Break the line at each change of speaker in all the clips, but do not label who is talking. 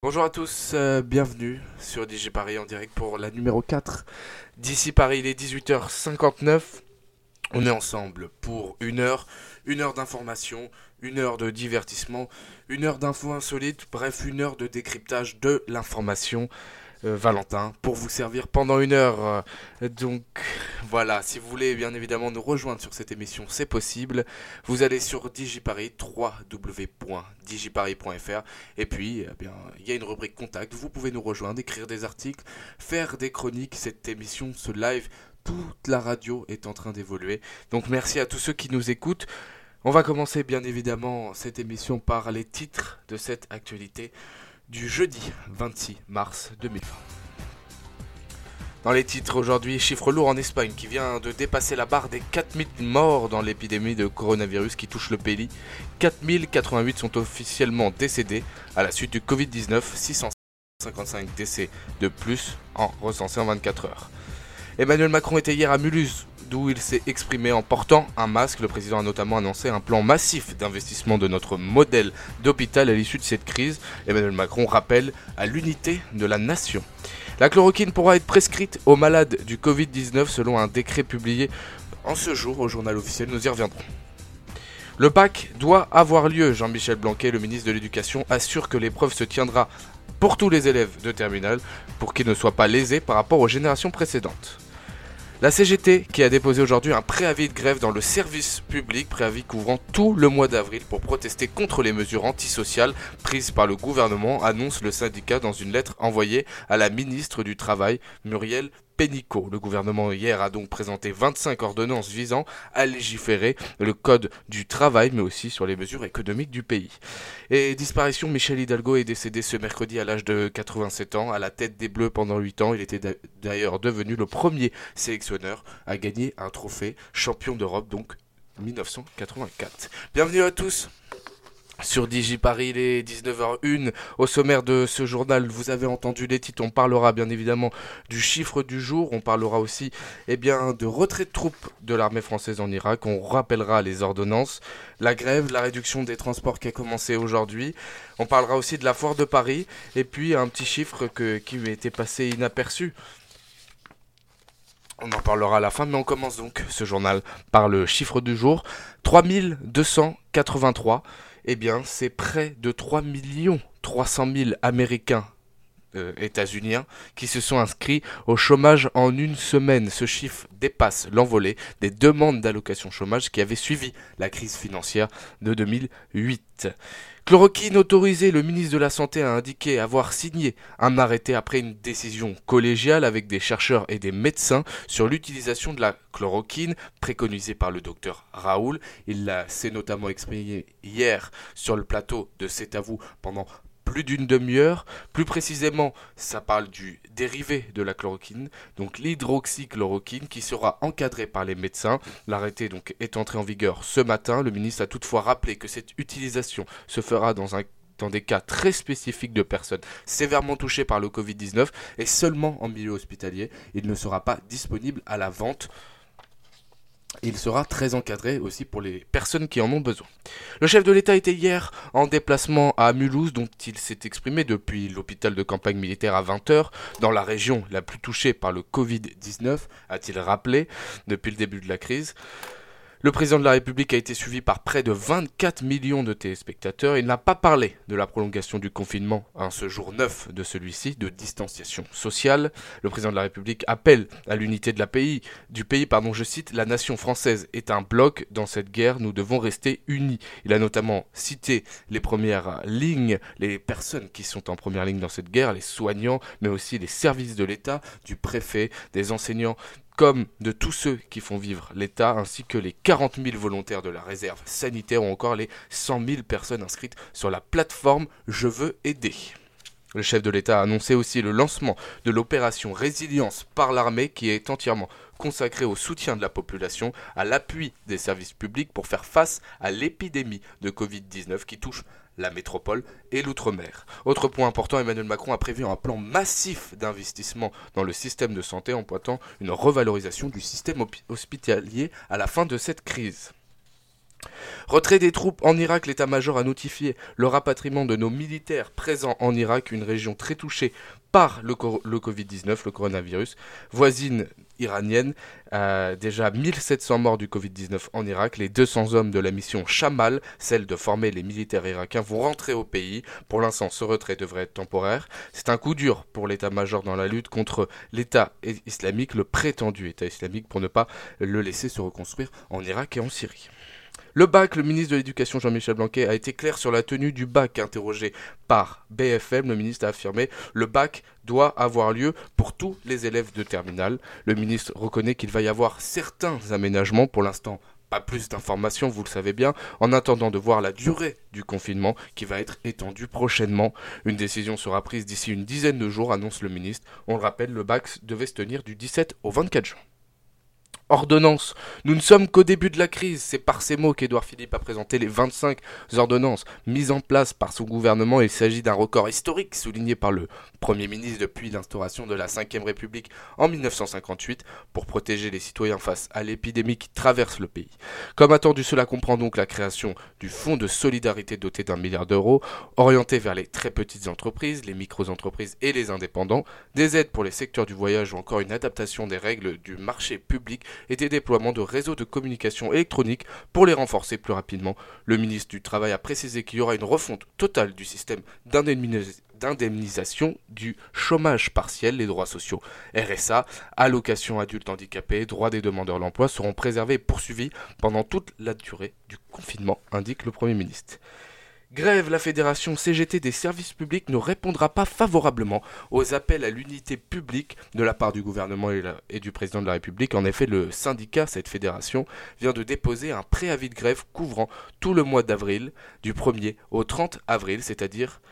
Bonjour à tous, euh, bienvenue sur DJ Paris en direct pour la numéro 4. D'ici Paris, il est 18h59. On est ensemble pour une heure, une heure d'information, une heure de divertissement, une heure d'infos insolites, bref, une heure de décryptage de l'information. Euh, Valentin pour vous servir pendant une heure. Euh, donc voilà, si vous voulez bien évidemment nous rejoindre sur cette émission, c'est possible. Vous allez sur Digiparis, www.digiparis.fr et puis eh bien il y a une rubrique contact. Vous pouvez nous rejoindre, écrire des articles, faire des chroniques. Cette émission, ce live, toute la radio est en train d'évoluer. Donc merci à tous ceux qui nous écoutent. On va commencer bien évidemment cette émission par les titres de cette actualité du jeudi 26 mars 2020. Dans les titres aujourd'hui, chiffre lourd en Espagne qui vient de dépasser la barre des 4000 morts dans l'épidémie de coronavirus qui touche le pays. 4088 sont officiellement décédés à la suite du Covid-19, 655 décès de plus en recensés en 24 heures. Emmanuel Macron était hier à Mulhouse d'où il s'est exprimé en portant un masque. Le président a notamment annoncé un plan massif d'investissement de notre modèle d'hôpital à l'issue de cette crise. Emmanuel Macron rappelle à l'unité de la nation. La chloroquine pourra être prescrite aux malades du Covid-19 selon un décret publié en ce jour au journal officiel. Nous y reviendrons. Le bac doit avoir lieu. Jean-Michel Blanquet, le ministre de l'Éducation, assure que l'épreuve se tiendra pour tous les élèves de terminale pour qu'ils ne soient pas lésés par rapport aux générations précédentes. La CGT qui a déposé aujourd'hui un préavis de grève dans le service public, préavis couvrant tout le mois d'avril pour protester contre les mesures antisociales prises par le gouvernement, annonce le syndicat dans une lettre envoyée à la ministre du Travail, Muriel Le gouvernement hier a donc présenté 25 ordonnances visant à légiférer le code du travail, mais aussi sur les mesures économiques du pays. Et disparition, Michel Hidalgo est décédé ce mercredi à l'âge de 87 ans, à la tête des Bleus pendant 8 ans. Il était d'ailleurs devenu le premier sélectionneur à gagner un trophée champion d'Europe, donc 1984. Bienvenue à tous sur DigiParis, il est 19h01. Au sommaire de ce journal, vous avez entendu les titres. On parlera bien évidemment du chiffre du jour. On parlera aussi eh bien, de retrait de troupes de l'armée française en Irak. On rappellera les ordonnances, la grève, la réduction des transports qui a commencé aujourd'hui. On parlera aussi de la foire de Paris. Et puis un petit chiffre que, qui été passé inaperçu. On en parlera à la fin, mais on commence donc ce journal par le chiffre du jour. 3283 eh bien, c'est près de 3 300 000 Américains euh, états-uniens qui se sont inscrits au chômage en une semaine. Ce chiffre dépasse l'envolée des demandes d'allocation chômage qui avaient suivi la crise financière de 2008. Chloroquine autorisé, le ministre de la Santé a indiqué avoir signé un arrêté après une décision collégiale avec des chercheurs et des médecins sur l'utilisation de la chloroquine préconisée par le docteur Raoul. Il s'est notamment exprimé hier sur le plateau de C'est à vous pendant plus d'une demi-heure. Plus précisément, ça parle du dérivé de la chloroquine, donc l'hydroxychloroquine, qui sera encadré par les médecins. L'arrêté donc est entré en vigueur ce matin. Le ministre a toutefois rappelé que cette utilisation se fera dans un dans des cas très spécifiques de personnes sévèrement touchées par le Covid-19 et seulement en milieu hospitalier. Il ne sera pas disponible à la vente il sera très encadré aussi pour les personnes qui en ont besoin. Le chef de l'État était hier en déplacement à Mulhouse, dont il s'est exprimé depuis l'hôpital de campagne militaire à 20h, dans la région la plus touchée par le Covid-19, a-t-il rappelé depuis le début de la crise. Le président de la République a été suivi par près de 24 millions de téléspectateurs. Il n'a pas parlé de la prolongation du confinement à ce jour 9 de celui-ci, de distanciation sociale. Le président de la République appelle à l'unité de la pays, du pays. Pardon, je cite, la nation française est un bloc dans cette guerre, nous devons rester unis. Il a notamment cité les premières lignes, les personnes qui sont en première ligne dans cette guerre, les soignants, mais aussi les services de l'État, du préfet, des enseignants, comme de tous ceux qui font vivre l'État, ainsi que les 40 000 volontaires de la réserve sanitaire ou encore les 100 000 personnes inscrites sur la plateforme Je veux aider. Le chef de l'État a annoncé aussi le lancement de l'opération Résilience par l'armée qui est entièrement consacrée au soutien de la population, à l'appui des services publics pour faire face à l'épidémie de Covid-19 qui touche la métropole et l'outre-mer. Autre point important, Emmanuel Macron a prévu un plan massif d'investissement dans le système de santé en pointant une revalorisation du système hospitalier à la fin de cette crise. Retrait des troupes en Irak, l'état-major a notifié le rapatriement de nos militaires présents en Irak, une région très touchée par le, Covid-19, le coronavirus, voisine iranienne. Euh, déjà 1700 morts du Covid-19 en Irak. Les 200 hommes de la mission Shamal, celle de former les militaires irakiens, vont rentrer au pays. Pour l'instant, ce retrait devrait être temporaire. C'est un coup dur pour l'état-major dans la lutte contre l'État islamique, le prétendu État islamique, pour ne pas le laisser se reconstruire en Irak et en Syrie. Le bac, le ministre de l'Éducation Jean-Michel Blanquet a été clair sur la tenue du bac interrogé par BFM. Le ministre a affirmé le bac doit avoir lieu pour tous les élèves de terminale. Le ministre reconnaît qu'il va y avoir certains aménagements pour l'instant. Pas plus d'informations, vous le savez bien, en attendant de voir la durée du confinement qui va être étendue prochainement. Une décision sera prise d'ici une dizaine de jours, annonce le ministre. On le rappelle, le bac devait se tenir du 17 au 24 juin. Ordonnance. Nous ne sommes qu'au début de la crise. C'est par ces mots qu'Édouard Philippe a présenté les 25 ordonnances mises en place par son gouvernement. Il s'agit d'un record historique souligné par le Premier ministre depuis l'instauration de la Ve République en 1958 pour protéger les citoyens face à l'épidémie qui traverse le pays. Comme attendu, cela comprend donc la création du Fonds de solidarité doté d'un milliard d'euros, orienté vers les très petites entreprises, les micro-entreprises et les indépendants, des aides pour les secteurs du voyage ou encore une adaptation des règles du marché public et des déploiements de réseaux de communication électronique pour les renforcer plus rapidement. Le ministre du Travail a précisé qu'il y aura une refonte totale du système d'indemnisation du chômage partiel, les droits sociaux RSA, allocations adultes handicapés, droits des demandeurs d'emploi seront préservés et poursuivis pendant toute la durée du confinement, indique le Premier ministre. Grève, la Fédération CGT des services publics ne répondra pas favorablement aux appels à l'unité publique de la part du gouvernement et, du président de la République. En effet, le syndicat, cette fédération, vient de déposer un préavis de grève couvrant tout le mois d'avril, du 1er au 30 avril, c'est-à-dire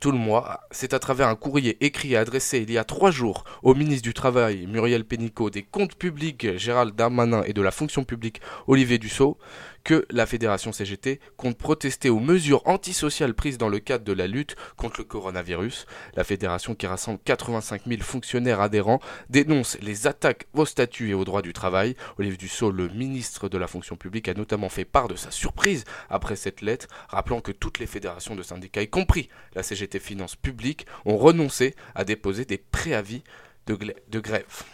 tout le mois. C'est à travers un courrier écrit et adressé il y a trois jours au ministre du Travail, Muriel Pénicaud, des comptes publics, Gérald Darmanin, et de la fonction publique, Olivier Dussault, que la fédération CGT compte protester aux mesures antisociales prises dans le cadre de la lutte contre le coronavirus. La fédération, qui rassemble 85 000 fonctionnaires adhérents, dénonce les attaques aux statuts et aux droits du travail. Olivier Dussault, le ministre de la fonction publique, a notamment fait part de sa surprise après cette lettre, rappelant que toutes les fédérations de syndicats, y compris la CGT Finances Publiques, ont renoncé à déposer des préavis de grève.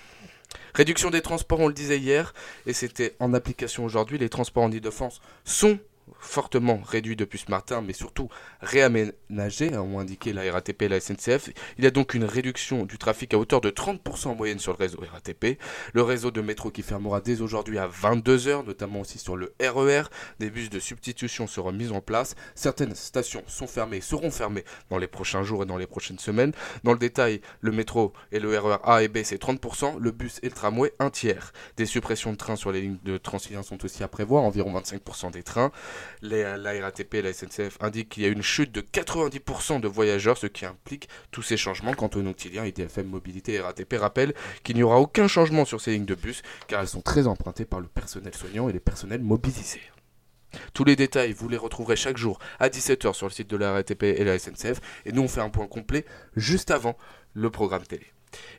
Réduction des transports, on le disait hier, et c'était en application aujourd'hui. Les transports en Ile-de-France sont fortement réduit depuis ce matin, mais surtout réaménagé, hein, ont indiqué la RATP et la SNCF. Il y a donc une réduction du trafic à hauteur de 30% en moyenne sur le réseau RATP. Le réseau de métro qui fermera dès aujourd'hui à 22h, notamment aussi sur le RER. E Des bus de substitution seront mis en place. Certaines stations sont fermées, seront fermées dans les prochains jours et dans les prochaines semaines. Dans le détail, le métro et le RER e A et B, c'est 30%, le bus et le tramway, un tiers. Des suppressions de trains sur les lignes de Transilien sont aussi à prévoir, environ 25% des trains. Les, la RATP et la SNCF indiquent qu'il y a une chute de 90% de voyageurs, ce qui implique tous ces changements. Quant aux Nautilien, IDFM Mobilité et RATP rappellent qu'il n'y aura aucun changement sur ces lignes de bus, car elles sont très empruntées par le personnel soignant et les personnels mobilisés. Tous les détails, vous les retrouverez chaque jour à 17h sur le site de la RATP et la SNCF. Et nous, on fait un point complet juste avant le programme télé.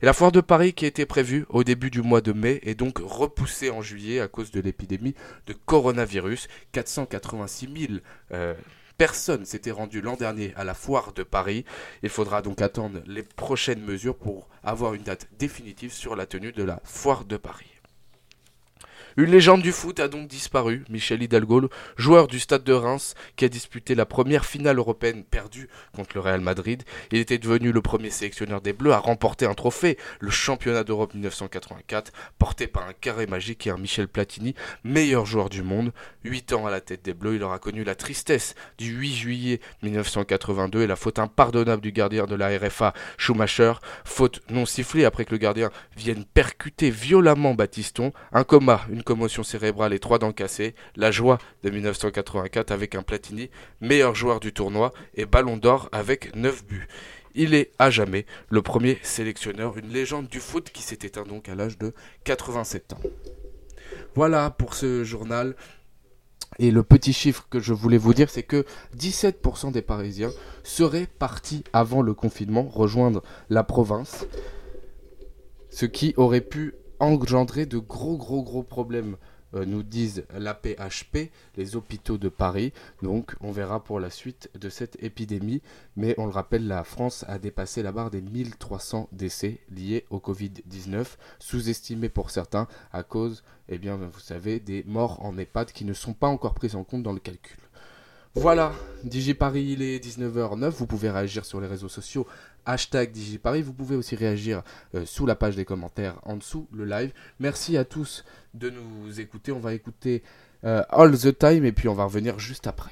Et la foire de Paris qui était prévue au début du mois de mai est donc repoussée en juillet à cause de l'épidémie de coronavirus. 486 000 euh, personnes s'étaient rendues l'an dernier à la foire de Paris. Il faudra donc attendre les prochaines mesures pour avoir une date définitive sur la tenue de la foire de Paris. Une légende du foot a donc disparu, Michel Hidalgo, joueur du stade de Reims, qui a disputé la première finale européenne perdue contre le Real Madrid. Il était devenu le premier sélectionneur des Bleus à remporter un trophée, le championnat d'Europe 1984, porté par un carré magique et un Michel Platini, meilleur joueur du monde. Huit ans à la tête des Bleus, il aura connu la tristesse du 8 juillet 1982 et la faute impardonnable du gardien de la RFA, Schumacher, faute non sifflée après que le gardien vienne percuter violemment Batiston, un coma, une commotion cérébrale et trois dents cassées, la joie de 1984 avec un Platini, meilleur joueur du tournoi et ballon d'or avec 9 buts. Il est à jamais le premier sélectionneur, une légende du foot qui s'est éteint donc à l'âge de 87 ans. Voilà pour ce journal. Et le petit chiffre que je voulais vous dire, c'est que 17% des Parisiens seraient partis avant le confinement rejoindre la province, ce qui aurait pu engendrer de gros gros gros problèmes
euh, nous disent la PHP, les hôpitaux de Paris. Donc on verra pour la suite de cette épidémie. Mais on le rappelle, la France a dépassé la barre des 1300 décès liés au Covid-19, sous-estimés pour certains à cause, eh bien, vous savez, des morts en EHPAD qui ne sont pas encore prises en compte dans le calcul. Voilà, DigiParis, il est 19h09. Vous pouvez réagir sur les réseaux sociaux, hashtag DigiParis. Vous pouvez aussi réagir euh, sous la page des commentaires en dessous, le live. Merci à tous de nous écouter. On va écouter euh, All the Time et puis on va revenir juste après.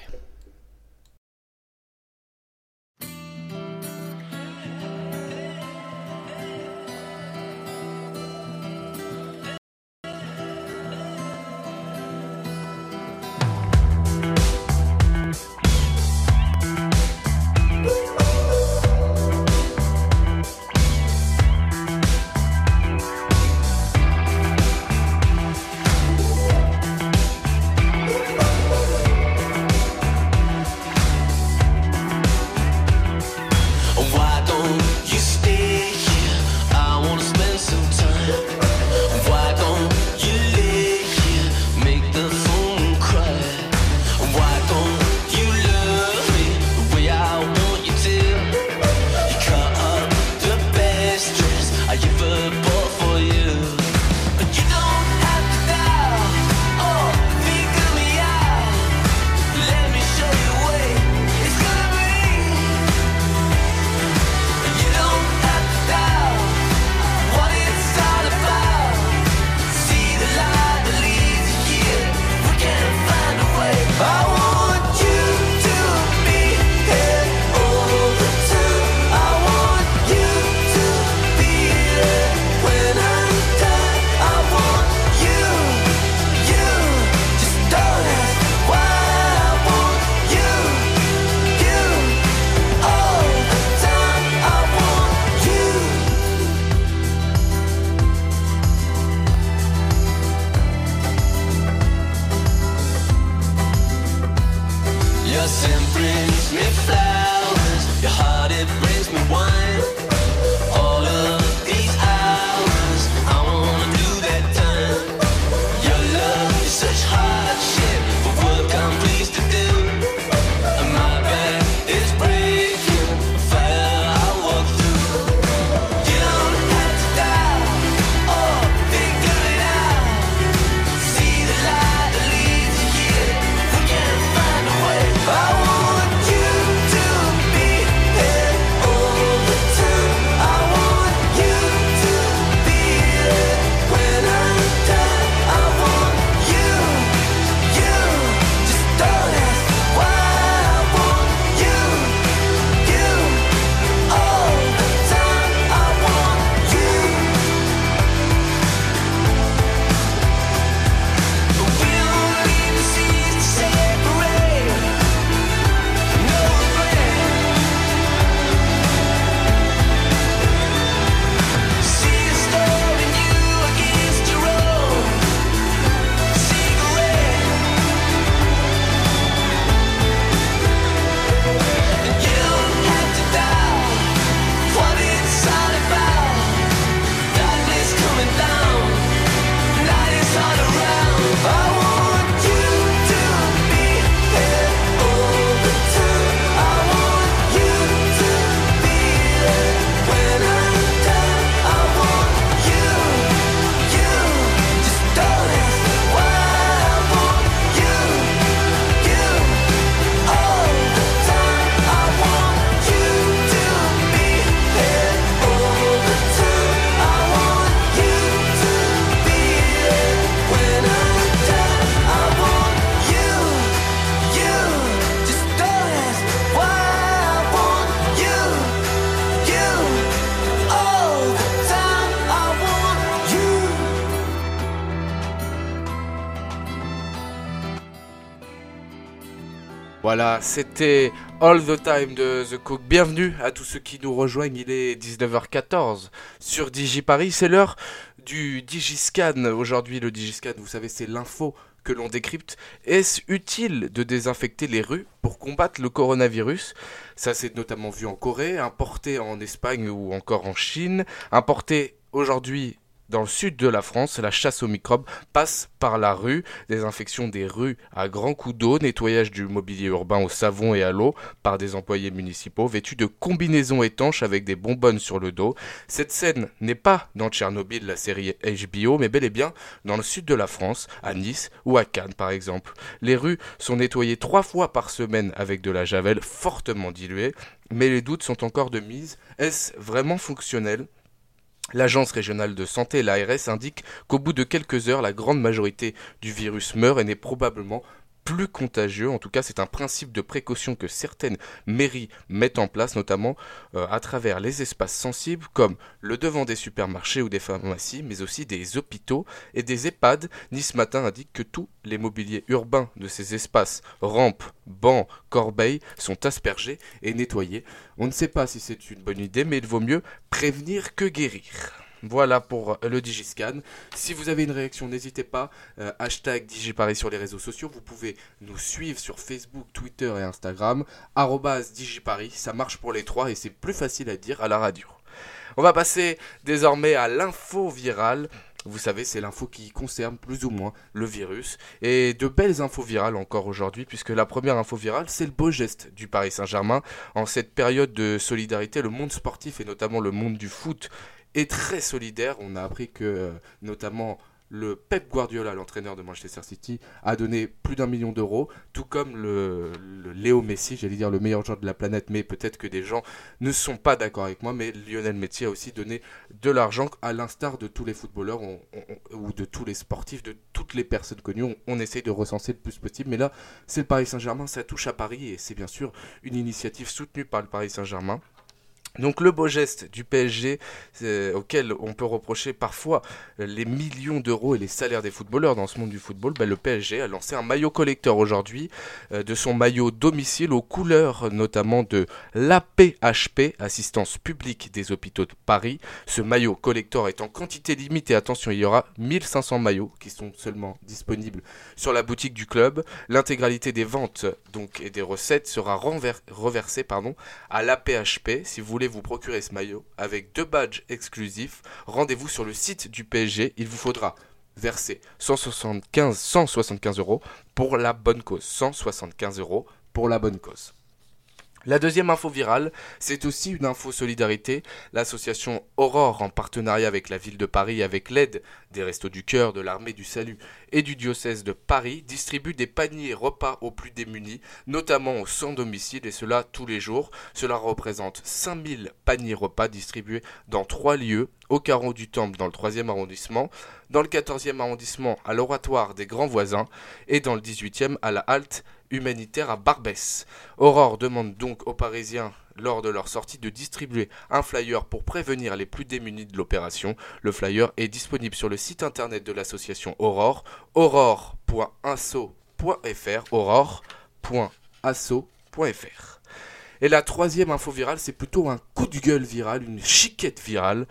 Voilà, c'était All the Time de The Cook. Bienvenue à tous ceux qui nous rejoignent. Il est 19h14 sur DigiParis. C'est l'heure du Digiscan. Aujourd'hui, le Digiscan, vous savez, c'est l'info que l'on décrypte. Est-ce utile de désinfecter les rues pour combattre le coronavirus? Ça s'est notamment vu en Corée, importé en Espagne ou encore en Chine, importé aujourd'hui
Dans le sud de la France, la chasse aux microbes passe par la rue, désinfection des rues à grands coups d'eau, nettoyage du mobilier urbain au savon et à l'eau par des employés municipaux vêtus de combinaisons étanches avec des bonbonnes sur le dos. Cette scène n'est pas dans Tchernobyl, la série HBO, mais bel et bien dans le sud de la France, à Nice ou à Cannes par exemple. Les rues sont nettoyées trois fois par semaine avec de la javel fortement diluée, mais les doutes sont encore de mise. Est-ce vraiment fonctionnel? L'Agence régionale de santé, l'ARS, indique qu'au bout de quelques heures, la grande majorité du virus meurt et n'est probablement plus contagieux. En tout cas, c'est un principe de précaution que certaines mairies mettent en place, notamment euh, à travers les espaces sensibles comme le devant des supermarchés ou des pharmacies, mais aussi des hôpitaux et des EHPAD. Nice Matin indique que tous les mobiliers urbains de ces espaces, rampes, bancs, corbeilles, sont aspergés et nettoyés. On ne sait pas si c'est une bonne idée, mais il vaut mieux prévenir que guérir. Voilà pour le Digiscan. Si vous avez une réaction, n'hésitez pas. Euh, hashtag Digiparis sur les réseaux sociaux. Vous pouvez nous suivre sur Facebook, Twitter et Instagram. Digiparis. Ça marche pour les trois et c'est plus facile à dire à la radio. On va passer désormais à l'info virale. Vous savez, c'est l'info qui concerne plus ou moins le virus. Et de belles infos virales encore aujourd'hui, puisque la première info virale, c'est le beau geste du Paris Saint-Germain. En cette période de solidarité, le monde sportif et notamment le monde du foot est très solidaire. On a appris que euh, notamment le Pep Guardiola, l'entraîneur de Manchester City, a donné plus d'un million d'euros, tout comme le, Léo Messi, j'allais dire le meilleur joueur de la planète, mais peut-être que des gens ne sont pas d'accord avec moi, mais Lionel Messi a aussi donné de l'argent, à l'instar de tous les footballeurs ou de tous les sportifs, de toutes les personnes connues. On, on essaye de recenser le plus possible, mais là, c'est le Paris Saint-Germain, ça touche à Paris, et c'est bien sûr une initiative soutenue par le Paris Saint-Germain. Donc le beau geste du PSG euh, auquel on peut reprocher parfois les millions d'euros et les salaires des footballeurs dans ce monde du football, ben, le PSG a lancé un maillot collecteur aujourd'hui euh, de son maillot domicile aux couleurs notamment de l'APHP, Assistance publique des hôpitaux de Paris. Ce maillot collector est en quantité limitée, attention il y aura 1500 maillots qui sont seulement disponibles sur la boutique du club. L'intégralité des ventes donc et des recettes sera reversée pardon, à l'APHP si vous voulez vous procurer ce maillot avec deux badges exclusifs, rendez-vous sur le site du PSG. Il vous faudra verser 175, 175 euros pour la bonne cause. 175 euros pour la bonne cause. La deuxième info virale, c'est aussi une info solidarité. L'association Aurore, en partenariat avec la ville de Paris, avec l'aide des Restos du Cœur, de l'Armée du Salut et du diocèse de Paris, distribue des paniers repas aux plus démunis, notamment aux sans domicile, et cela tous les jours. Cela représente 5000 paniers repas distribués dans trois lieux, au Carreau du Temple dans le 3e arrondissement, dans le 14e arrondissement à l'Oratoire des Grands Voisins, et dans le 18e à la Halte humanitaire à Barbès. Aurore demande donc aux Parisiens lors de leur sortie de distribuer un flyer pour prévenir les plus démunis de l'opération. Le flyer est disponible sur le site internet de l'association Aurore, aurore.asso.fr, aurore.asso.fr. Et la troisième info virale, c'est plutôt un coup de gueule viral, une chiquette virale.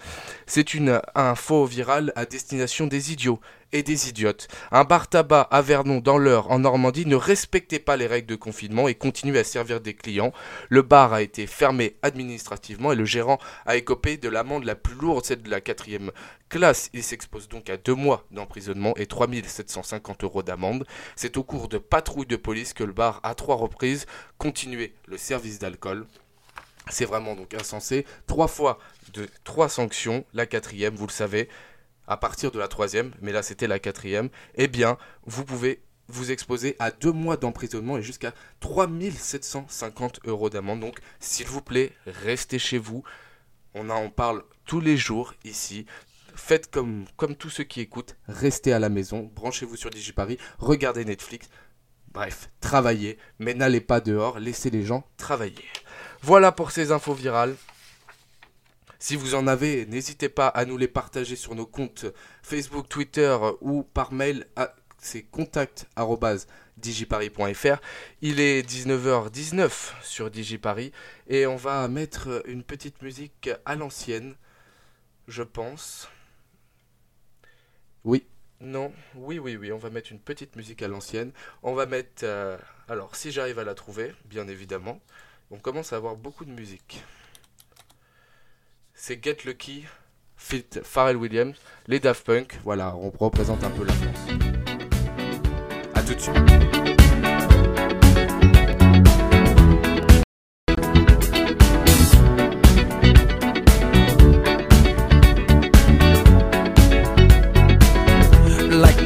C'est une info virale à destination des idiots et des idiotes. Un bar tabac à Vernon dans l'Eure en Normandie ne respectait pas les règles de confinement et continuait à servir des clients. Le bar a été fermé administrativement et le gérant a écopé de l'amende la plus lourde, celle de la quatrième classe. Il s'expose donc à deux mois d'emprisonnement et 3750 euros d'amende. C'est au cours de patrouilles de police que le bar, à trois reprises, continuait le service d'alcool. C'est vraiment donc insensé. Trois fois de trois sanctions. La quatrième, vous le savez, à partir de la troisième, mais là c'était la quatrième, eh bien, vous pouvez vous exposer à deux mois d'emprisonnement et jusqu'à 3750 euros d'amende. Donc, s'il vous plaît, restez chez vous. On en parle tous les jours ici. Faites comme, comme tous ceux qui écoutent, restez à la maison, branchez-vous sur DigiParis, regardez Netflix. Bref, travaillez, mais n'allez pas dehors, laissez les gens travailler. Voilà pour ces infos virales. Si vous en avez, n'hésitez pas à nous les partager sur nos comptes Facebook, Twitter ou par mail à c'est contact@digiparis.fr. Il est 19h19 sur Digiparis et on va mettre une petite musique à l'ancienne, je pense. Oui, non, oui, oui, oui, on va mettre une petite musique à l'ancienne. On va mettre, euh, alors si j'arrive à la trouver, bien évidemment, on commence à avoir beaucoup de musique c'est Get Lucky fit Pharrell Williams, les Daft Punk. Voilà, on représente un peu la France. A tout de suite.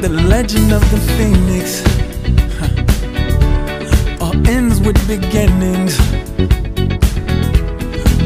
The legend of the phoenix, huh. all ends with beginnings.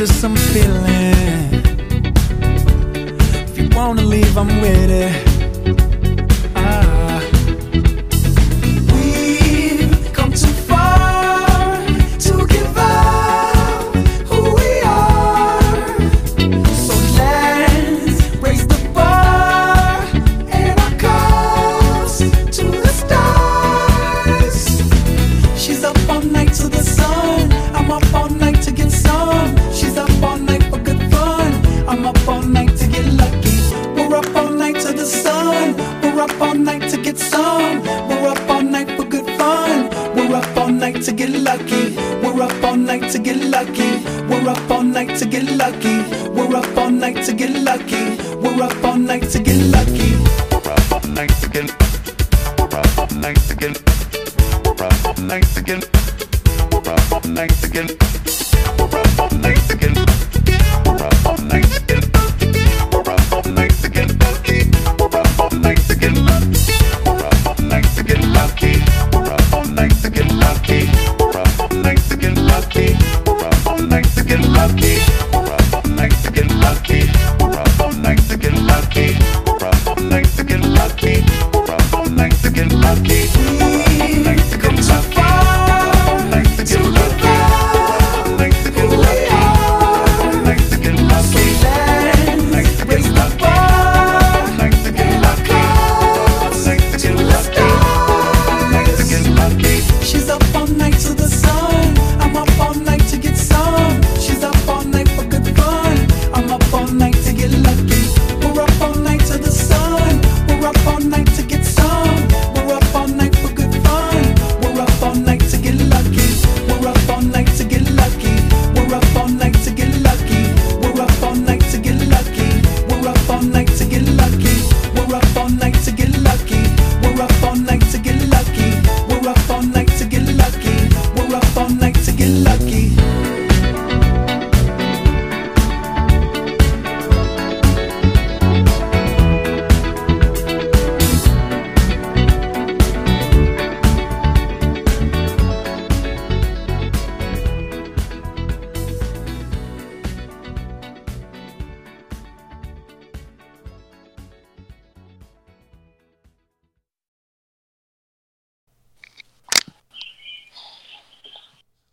just some feeling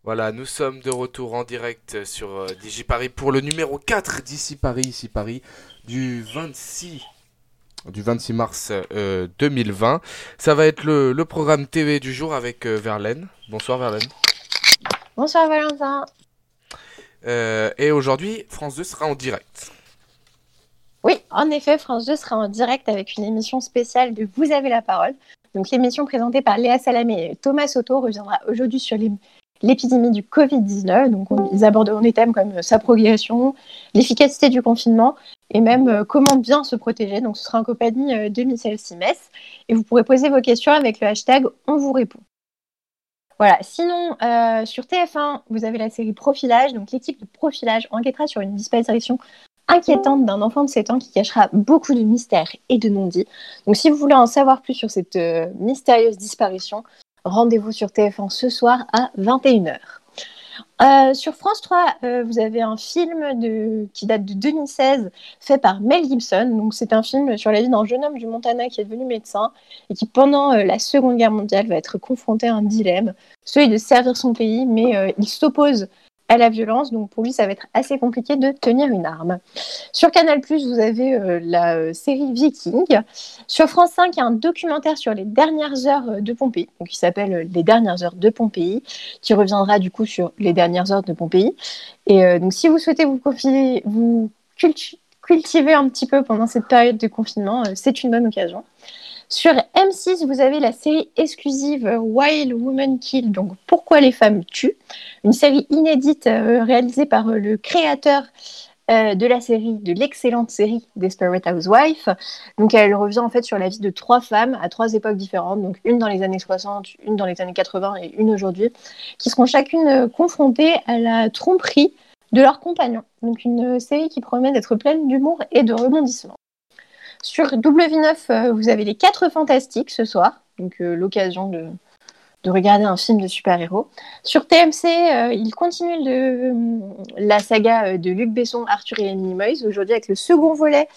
Voilà, nous sommes de retour en direct sur euh, DigiParis pour le numéro 4 d'ici Paris, ici Paris, du 26, du 26 mars euh, 2020. Ça va être le, le programme TV du jour avec euh, Verlaine. Bonsoir Verlaine.
Bonsoir Valentin.
Euh, et aujourd'hui, France 2 sera en direct.
Oui, en effet, France 2 sera en direct avec une émission spéciale de Vous avez la parole. Donc l'émission présentée par Léa Salamé et Thomas Soto reviendra aujourd'hui sur les- l'épidémie du Covid-19. Donc on- ils aborderont des thèmes comme euh, sa progression, l'efficacité du confinement et même euh, comment bien se protéger. Donc ce sera en compagnie euh, de Michel Simès. Et vous pourrez poser vos questions avec le hashtag On vous répond. Voilà. Sinon, sur TF1, vous avez la série Profilage. Donc, l'équipe de Profilage enquêtera sur une disparition inquiétante d'un enfant de 7 ans qui cachera beaucoup de mystères et de non-dits. Donc, si vous voulez en savoir plus sur cette mystérieuse disparition, rendez-vous sur TF1 ce soir à 21h. Euh, sur France 3, euh, vous avez un film qui date de 2016 fait par Mel Gibson. C'est un film sur la vie d'un jeune homme du Montana qui est devenu médecin et qui, pendant euh, la Seconde Guerre mondiale, va être confronté à un dilemme, celui de servir son pays, mais il s'oppose à la violence. Donc, pour lui, ça va être assez compliqué de tenir une arme. Sur Canal+, vous avez euh, la euh, série Viking. Sur France 5, il y a un documentaire sur les dernières heures euh, de Pompéi, qui s'appelle Les dernières heures de Pompéi, qui reviendra du coup sur les dernières heures de Pompéi. Et donc, si vous souhaitez vous, confier, vous culti- cultiver un petit peu pendant cette période de confinement, c'est une bonne occasion. Sur M6, vous avez la série exclusive Wild Woman Kill, donc Pourquoi les femmes tuent, une série inédite euh, réalisée par euh, le créateur euh, de la série, de l'excellente série Desperate Housewives. Donc elle revient en fait sur la vie de trois femmes à trois époques différentes, donc une dans les années 60, une dans les années 80 et une aujourd'hui, qui seront chacune confrontées à la tromperie de leurs compagnons. Donc une série qui promet d'être pleine d'humour et de rebondissements. Sur W9, euh, vous avez les 4 fantastiques ce soir, donc euh, l'occasion de, de regarder un film de super-héros. Sur TMC, euh, il continue la saga de Luc Besson, Arthur et les Minimoys, aujourd'hui avec le second volet,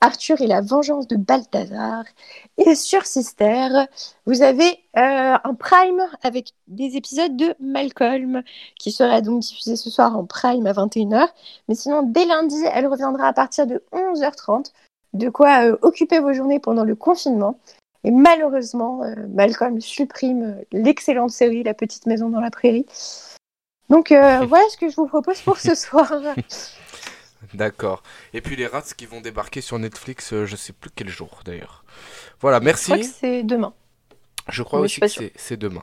Arthur et la vengeance de Balthazar. Et sur Sister, vous avez un prime avec des épisodes de Malcolm, qui sera donc diffusé ce soir en prime à 21h. Mais sinon, dès lundi, elle reviendra à partir de 11h30 de quoi euh, occuper vos journées pendant le confinement. Et malheureusement, euh, Malcolm supprime euh, l'excellente série La petite maison dans la prairie. Donc voilà ce que je vous propose pour ce soir.
D'accord. Et puis les rats qui vont débarquer sur Netflix, je sais plus quel jour d'ailleurs. Voilà,
Je
merci.
crois que c'est demain.
Je crois
mais je
aussi que c'est- demain.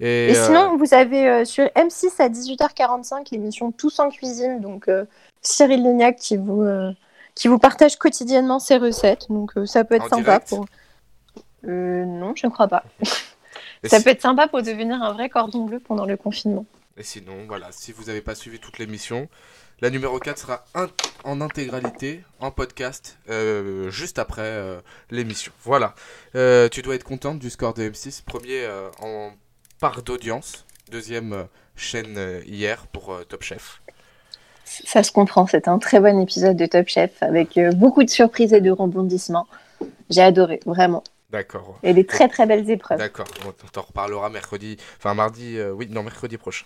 Et,
Et sinon, vous avez sur M6 à 18h45 l'émission Tous en cuisine, donc Cyril Lignac qui vous, qui vous partage quotidiennement ses recettes. Donc euh, ça peut être
En
sympa pour. Euh, non, je ne crois pas. Ça
si-
peut être sympa pour devenir un vrai cordon bleu pendant le confinement.
Et sinon, voilà, si vous n'avez pas suivi toute l'émission, la numéro 4 sera in- en intégralité, en podcast, euh, juste après euh, l'émission. Voilà. Euh, tu dois être contente du score de M6, premier en part d'audience, deuxième chaîne hier pour Top Chef.
Ça se comprend, c'est un très bon épisode de Top Chef avec euh, beaucoup de surprises et de rebondissements. J'ai adoré, vraiment.
D'accord.
Et des très très belles épreuves.
D'accord, on t'en reparlera mercredi, enfin mardi, euh, oui, non, mercredi prochain.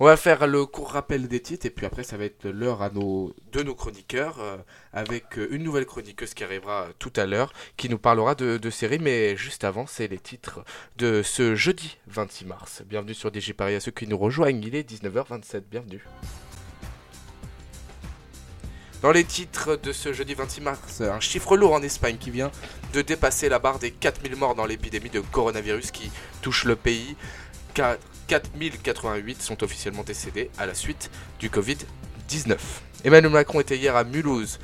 On va faire le court rappel des titres et puis après ça va être l'heure à nos, de nos chroniqueurs euh, avec une nouvelle chroniqueuse qui arrivera tout à l'heure qui nous parlera de, de séries mais juste avant c'est les titres de ce jeudi 26 mars. Bienvenue sur DJ Paris à ceux qui nous rejoignent, il est 19h27, bienvenue. Dans les titres de ce jeudi 26 mars, un chiffre lourd en Espagne qui vient de dépasser la barre des 4000 morts dans l'épidémie de coronavirus qui touche le pays. 4 4088 sont officiellement décédés à la suite du Covid-19. Emmanuel Macron était hier à Mulhouse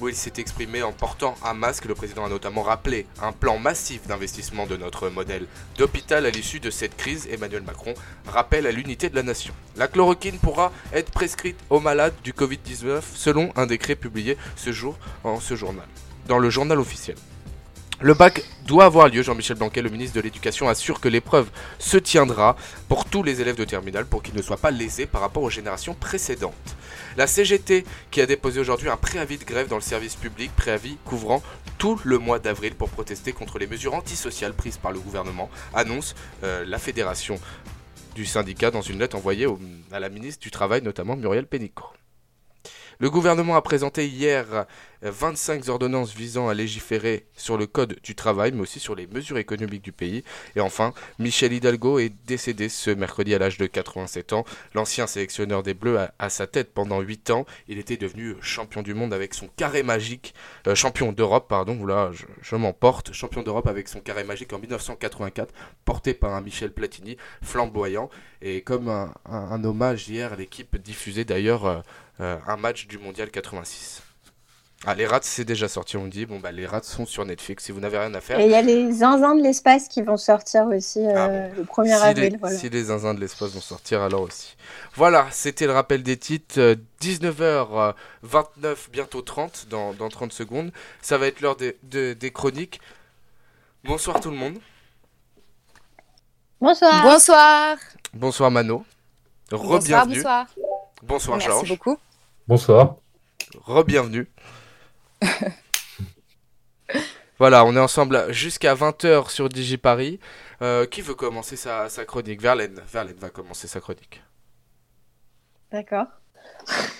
où il s'est exprimé en portant un masque. Le président a notamment rappelé un plan massif d'investissement de notre modèle d'hôpital à l'issue de cette crise. Emmanuel Macron rappelle à l'unité de la nation. La chloroquine pourra être prescrite aux malades du Covid-19 selon un décret publié ce jour en ce journal, dans le journal officiel. Le bac doit avoir lieu. Jean-Michel Blanquet, le ministre de l'Éducation, assure que l'épreuve se tiendra pour tous les élèves de terminale pour qu'ils ne soient pas lésés par rapport aux générations précédentes. La CGT qui a déposé aujourd'hui un préavis de grève dans le service public, préavis couvrant tout le mois d'avril pour protester contre les mesures antisociales prises par le gouvernement, annonce euh, la fédération du syndicat dans une lettre envoyée à la ministre du Travail, notamment Muriel Pénicaud. Le gouvernement a présenté hier euh, 25 ordonnances visant à légiférer sur le code du travail, mais aussi sur les mesures économiques du pays. Et enfin, Michel Hidalgo est décédé ce mercredi à l'âge de 87 ans. L'ancien sélectionneur des Bleus a à sa tête pendant 8 ans. Il était devenu champion du monde avec son carré magique, euh, champion d'Europe, pardon, là je, je m'emporte, champion d'Europe avec son carré magique en 1984, porté par un Michel Platini flamboyant. Et comme un, hommage hier, l'équipe diffusait d'ailleurs euh, euh, un match du Mondial 86. Ah, les rats, c'est déjà sorti, on dit. Bon, bah, les rats sont sur Netflix si vous n'avez rien à faire.
Et il y a les zinzins de l'espace qui vont sortir aussi euh,
Ah bon.
le 1er
si,
avril.
les,
voilà.
si les zinzins de l'espace vont sortir, alors aussi. Voilà, c'était le rappel des titres. euh, 19h29, bientôt 30, dans, dans 30 secondes. Ça va être l'heure des, de- des chroniques. Bonsoir tout le monde.
Bonsoir.
Bonsoir.
Bonsoir Mano.
Bonsoir,
Re-bienvenue.
bonsoir.
Bonsoir
Merci
Georges.
beaucoup.
Bonsoir.
Re-bienvenue. voilà, on est ensemble jusqu'à 20h sur DigiParis. Euh, qui veut commencer sa, sa chronique? Verlaine. Verlaine va commencer sa chronique.
D'accord.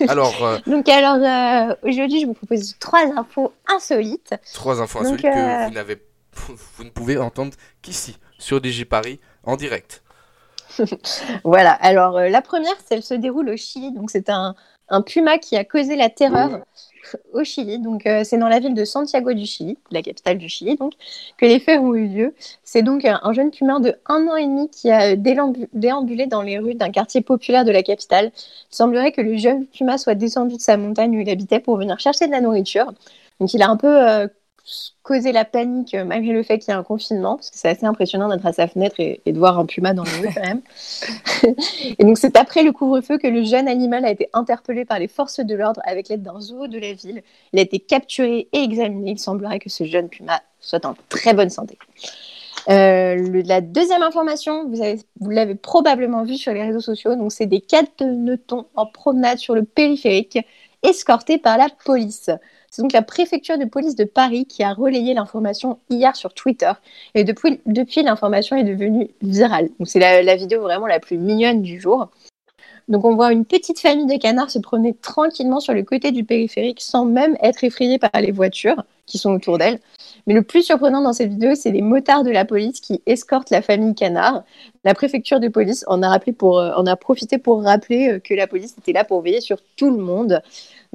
Alors, euh,
Donc alors euh, aujourd'hui je vous propose trois infos insolites.
trois infos
Donc,
insolites
euh,
que vous n'avez, vous ne pouvez entendre qu'ici, sur DigiParis, en direct.
Voilà. Alors euh, la première, elle se déroule au Chili. Donc c'est un, un puma qui a causé la terreur au Chili. Donc euh, c'est dans la ville de Santiago du Chili, la capitale du Chili, donc que les faits ont eu lieu. C'est donc un, un jeune puma de un an et demi qui a déambulé dans les rues d'un quartier populaire de la capitale. Il semblerait que le jeune puma soit descendu de sa montagne où il habitait pour venir chercher de la nourriture. Donc il a un peu euh, causé la panique euh, malgré le fait qu'il y a un confinement, parce que c'est assez impressionnant d'être à sa fenêtre et, et de voir un puma dans rues quand même. et donc c'est après le couvre-feu que le jeune animal a été interpellé par les forces de l'ordre avec l'aide d'un zoo de la ville. Il a été capturé et examiné. Il semblerait que ce jeune puma soit en très bonne santé. Euh, le- la deuxième information, vous avez- vous l'avez probablement vu sur les réseaux sociaux, donc c'est des cadenetons en promenade sur le périphérique, escortés par la police. C'est donc la préfecture de police de Paris qui a relayé l'information hier sur Twitter. Et depuis, l'information est devenue virale. C'est la, la vidéo vraiment la plus mignonne du jour. Donc on voit une petite famille de canards se promener tranquillement sur le côté du périphérique sans même être effrayés par les voitures qui sont autour d'elles. Mais le plus surprenant dans cette vidéo, c'est les motards de la police qui escortent la famille canard. La préfecture de police en a, rappelé pour, euh, en a profité pour rappeler euh, que la police était là pour veiller sur tout le monde.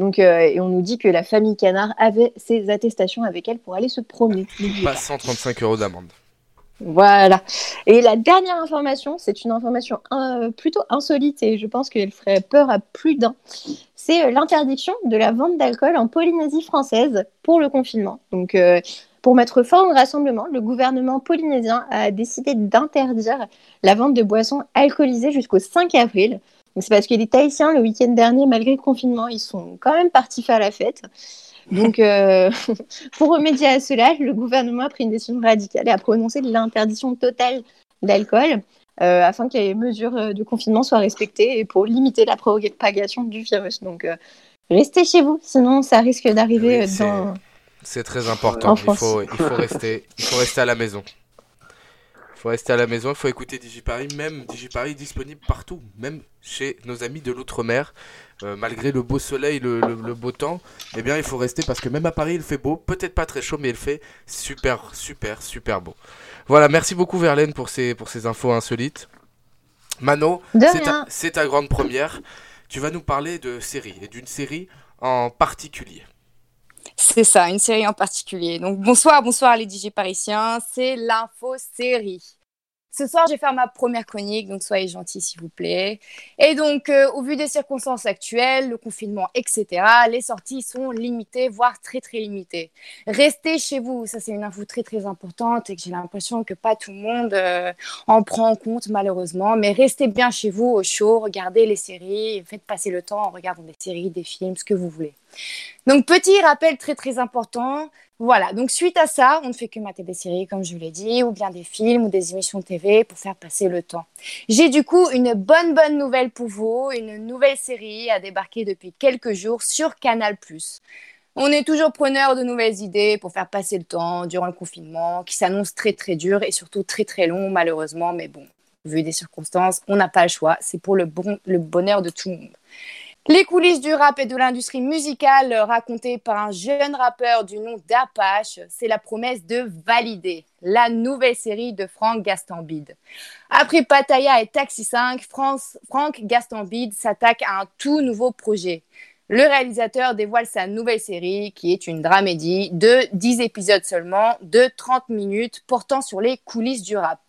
Donc, euh, et on nous dit que la famille canard avait ses attestations avec elle pour aller se promener.
Pas 135 euros d'amende.
voilà. Et la dernière information, c'est une information euh, plutôt insolite et je pense qu'elle ferait peur à plus d'un. C'est l'interdiction de la vente d'alcool en Polynésie française pour le confinement. Donc, euh, pour mettre fin au rassemblement, le gouvernement polynésien a décidé d'interdire la vente de boissons alcoolisées jusqu'au 5 avril. C'est parce que les Tahitiens, le week-end dernier, malgré le confinement, ils sont quand même partis faire la fête. Donc, euh, pour remédier à cela, le gouvernement a pris une décision radicale et a prononcé l'interdiction totale d'alcool euh, afin que les mesures euh, de confinement soient respectées et pour limiter la propagation du virus. Donc, euh, restez chez vous, sinon ça risque d'arriver
Oui,
dans.
C'est très important. Il faut, il, faut rester, il faut rester à la maison. Il faut rester à la maison, il faut écouter DigiParis, même DigiParis disponible partout, même chez nos amis de l'outre-mer. Euh, malgré le beau soleil, le, le- le beau temps, eh bien il faut rester parce que même à Paris il fait beau, peut-être pas très chaud, mais il fait super, super, super beau. Voilà, merci beaucoup Verlaine pour ces, pour ces infos insolites. Mano, c'est ta, grande première. Tu vas nous parler de séries et d'une série en particulier.
C'est ça, une série en particulier. Donc bonsoir, bonsoir les DJ parisiens, c'est l'info série. Ce soir, je vais faire ma première chronique, donc soyez gentils s'il vous plaît. Et donc, euh, au vu des circonstances actuelles, le confinement, etc., les sorties sont limitées, voire très très limitées. Restez chez vous, ça c'est une info très très importante et que j'ai l'impression que pas tout le monde euh, en prend en compte malheureusement. Mais restez bien chez vous au chaud, regardez les séries, faites passer le temps en regardant des séries, des films, ce que vous voulez. Donc, petit rappel très très important. Voilà, donc suite à ça, on ne fait que mater des séries, comme je vous l'ai dit, ou bien des films ou des émissions de TV pour faire passer le temps. J'ai du coup une bonne bonne nouvelle pour vous, une nouvelle série a débarqué depuis quelques jours sur Canal+. On est toujours preneur de nouvelles idées pour faire passer le temps durant le confinement, qui s'annonce très très dur et surtout très très long malheureusement, mais bon, vu des circonstances, on n'a pas le choix, c'est pour le, bon, le bonheur de tout le monde. Les coulisses du rap et de l'industrie musicale euh, racontées par un jeune rappeur du nom d'Apache, c'est la promesse de Valider, la nouvelle série de Franck Gastambide. Après Pattaya et Taxi 5, France, Franck Gastambide s'attaque à un tout nouveau projet. Le réalisateur dévoile sa nouvelle série, qui est une dramédie de 10 épisodes seulement, de 30 minutes, portant sur les coulisses du rap.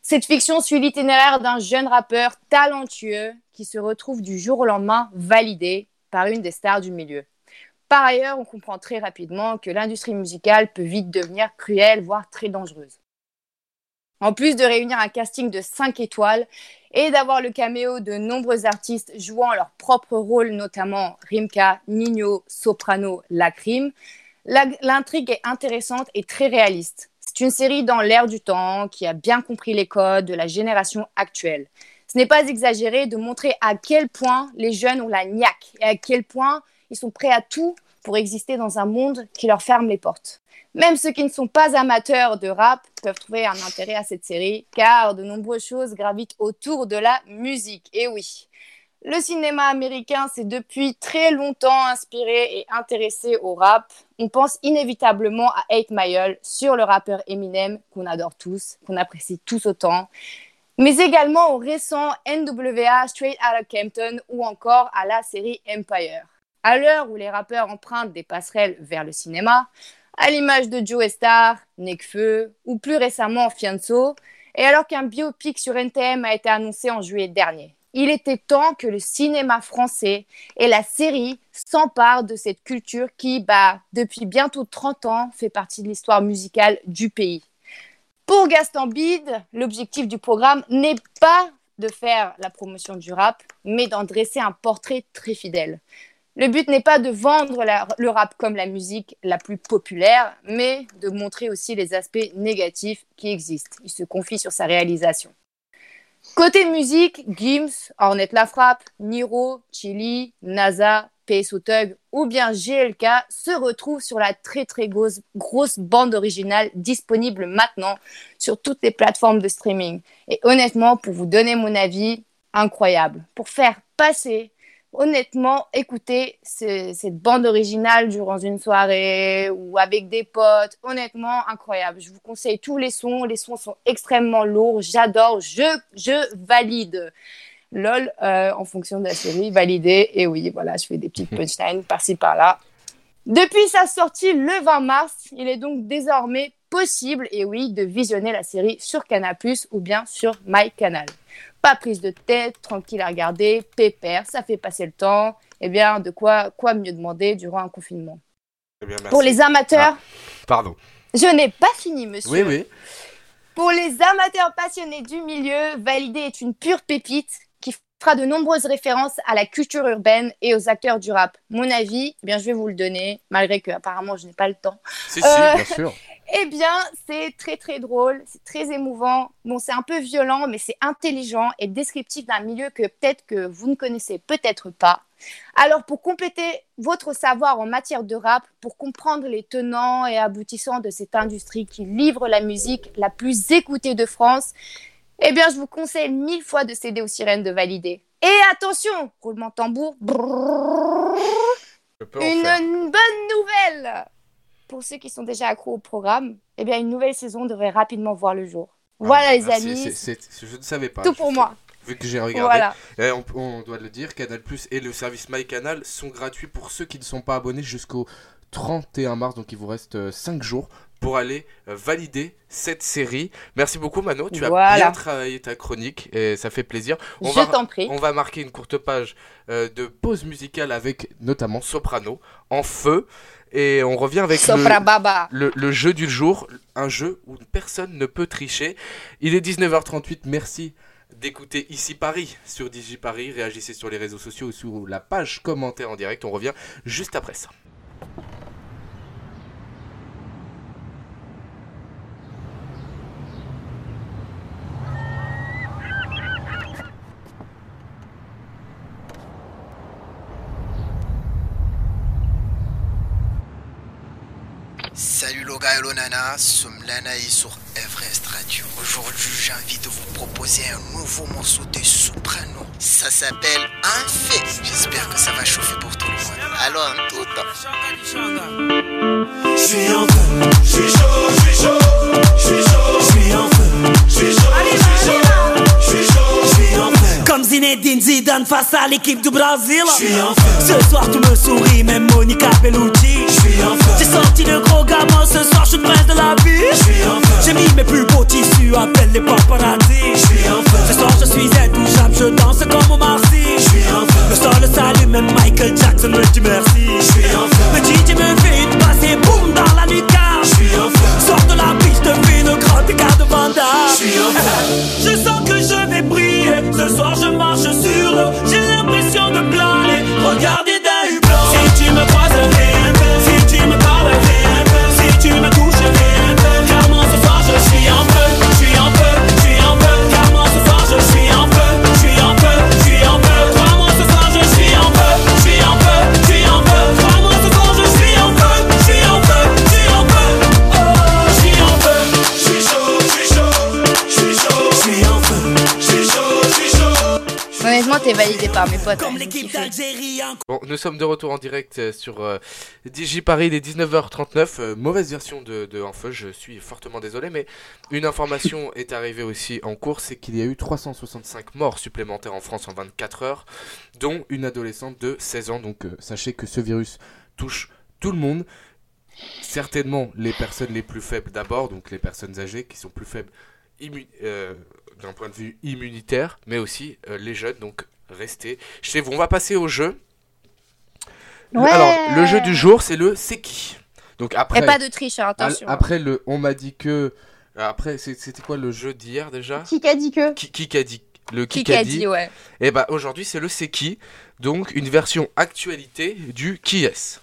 Cette fiction suit l'itinéraire d'un jeune rappeur talentueux qui se retrouve du jour au lendemain validé par une des stars du milieu. Par ailleurs, on comprend très rapidement que l'industrie musicale peut vite devenir cruelle, voire très dangereuse. En plus de réunir un casting de 5 étoiles et d'avoir le caméo de nombreux artistes jouant leur propre rôle, notamment Rimka, Nino, Soprano, Lacrim, la- l'intrigue est intéressante et très réaliste. C'est une série dans l'air du temps qui a bien compris les codes de la génération actuelle. Ce n'est pas exagéré de montrer à quel point les jeunes ont la niaque et à quel point ils sont prêts à tout pour exister dans un monde qui leur ferme les portes. Même ceux qui ne sont pas amateurs de rap peuvent trouver un intérêt à cette série, car de nombreuses choses gravitent autour de la musique. Et oui, le cinéma américain s'est depuis très longtemps inspiré et intéressé au rap. On pense inévitablement à 8 Mile sur le rappeur Eminem, qu'on adore tous, qu'on apprécie tous autant, mais également au récent NWA Straight Outta Compton ou encore à la série Empire. À l'heure où les rappeurs empruntent des passerelles vers le cinéma, à l'image de Joe Star, Nekfeu ou plus récemment Fianso, et alors qu'un biopic sur NTM a été annoncé en juillet dernier. Il était temps que le cinéma français et la série s'emparent de cette culture qui, bah, depuis bientôt 30 ans, fait partie de l'histoire musicale du pays. Pour Gaston Bide, l'objectif du programme n'est pas de faire la promotion du rap, mais d'en dresser un portrait très fidèle. Le but n'est pas de vendre le rap comme la musique la plus populaire, mais de montrer aussi les aspects négatifs qui existent. Il se confie sur sa réalisation. Côté musique, Gims, Ornette La Frappe, Niro, Chili, NASA, PSO Tug ou bien GLK se retrouvent sur la très très grosse, grosse bande originale disponible maintenant sur toutes les plateformes de streaming. Et honnêtement, pour vous donner mon avis, incroyable. Pour faire passer honnêtement, écoutez ce- cette bande originale durant une soirée ou avec des potes, honnêtement, incroyable. Je vous conseille tous les sons. Les sons sont extrêmement lourds. J'adore. Je, je valide. LOL, euh, en fonction de la série, validé. Et oui, voilà, je fais des petites punchlines par-ci par-là. Depuis sa sortie le 20 mars, il est donc désormais possible, et oui, de visionner la série sur Canal+, ou bien sur MyCanal. Pas prise de tête, tranquille à regarder, pépère, ça fait passer le temps. Eh bien, de quoi, quoi mieux demander durant un confinement?
Eh bien.
Pour les amateurs,
Pardon.
je n'ai pas fini, monsieur.
Oui, oui.
Pour les amateurs passionnés du milieu, Validé est une pure pépite qui fera de nombreuses références à la culture urbaine et aux acteurs du rap. Mon avis, eh bien, je vais vous le donner, malgré que apparemment je n'ai pas le temps.
Si, si,
Euh,
bien sûr.
Eh bien, c'est très très drôle, c'est très émouvant. Bon, c'est un peu violent, mais c'est intelligent et descriptif d'un milieu que peut-être que vous ne connaissez peut-être pas. Alors, pour compléter votre savoir en matière de rap, pour comprendre les tenants et aboutissants de cette industrie qui livre la musique la plus écoutée de France, eh bien, je vous conseille mille fois de céder aux sirènes de valider. Et attention, roulement de tambour, une bonne nouvelle pour ceux qui sont déjà accros au programme. Eh bien, une nouvelle saison devrait rapidement voir le jour. Voilà,
Ah,
les
merci,
amis,
c'est- je ne savais pas.
tout pour
sais-
moi.
Vu que j'ai regardé.
Voilà.
Eh, on, on doit le dire, Canal Plus et le service MyCanal sont gratuits pour ceux qui ne sont pas abonnés jusqu'au 31 mars. Donc il vous reste 5 jours pour aller euh, valider cette série. Merci beaucoup Mano, tu as bien travaillé ta chronique et ça fait plaisir. On
Je t'en prie.
on va marquer une courte page euh, de pause musicale avec notamment Soprano en feu. Et on revient avec le,
Sopra Baba.
le, le jeu du jour, un jeu où personne ne peut tricher. Il est 19h38, merci d'écouter ici Paris sur DigiParis. Réagissez sur les réseaux sociaux ou sur la page commentaire en direct. On revient juste après ça.
Salut le gars et le nana, sommes Lanaï sur Everest Radio. Aujourd'hui, j'ai envie de vous proposer un nouveau morceau de soprano. Ça s'appelle Un fait. J'espère que ça va chauffer pour tout le monde. Alors, tout temps.
Je suis en feu, je suis chaud, je suis chaud, je suis chaud, je suis en feu, je suis chaud, je suis chaud, je suis chaud,
comme Zinedine Zidane face à l'équipe du Brésil.
Feu.
Ce soir tout me sourit, même Monica Bellucci.
J'suis en feu.
J'ai sorti le gros gamin, ce soir je suis prince de la vie.
Feu.
J'ai mis mes plus beaux tissus, appelle les paparazzi.
J'suis en feu.
Ce soir je suis intouchable, je danse comme au Marcy.
En
Le sol le salut, même Michael Jackson me dit merci.
J'suis en
feu. Le DJ me fait une passe boum dans la nuit car Sors de la piste, fais le grand écart de Vanda. J'suis
en feu.
Je sens que je vais briller. Ce soir je marche sur l'eau, j'ai l'impression de planer. Regardez d'un hublot. Si tu
me croises,
été validé par mes potes.
Comme
ouais,
l'équipe d'Algérie en
Bon, nous sommes de retour en direct euh, sur euh, DJ Paris, il est 19h39. euh, mauvaise version de, de feu, je suis fortement désolé, mais une information est arrivée aussi en cours, c'est qu'il y a eu 365 morts supplémentaires en France en 24 heures, dont une adolescente de 16 ans. Donc euh, sachez que ce virus touche tout le monde. Certainement les personnes les plus faibles d'abord, donc les personnes âgées qui sont plus faibles euh, d'un point de vue immunitaire, mais aussi euh, les jeunes, donc restez chez vous. On va passer au jeu.
Ouais.
Alors, le jeu du jour, c'est le c'est qui? Donc après,
Et pas de triche, hein, attention.
après le, on m'a dit que. Après, c'est- c'était quoi le jeu d'hier déjà?
Qui a dit que?
Qui, qui qu'a dit? Le qui,
a
dit?
dit, ouais.
Et bah aujourd'hui, c'est le c'est qui? Donc une version actualité du qui est.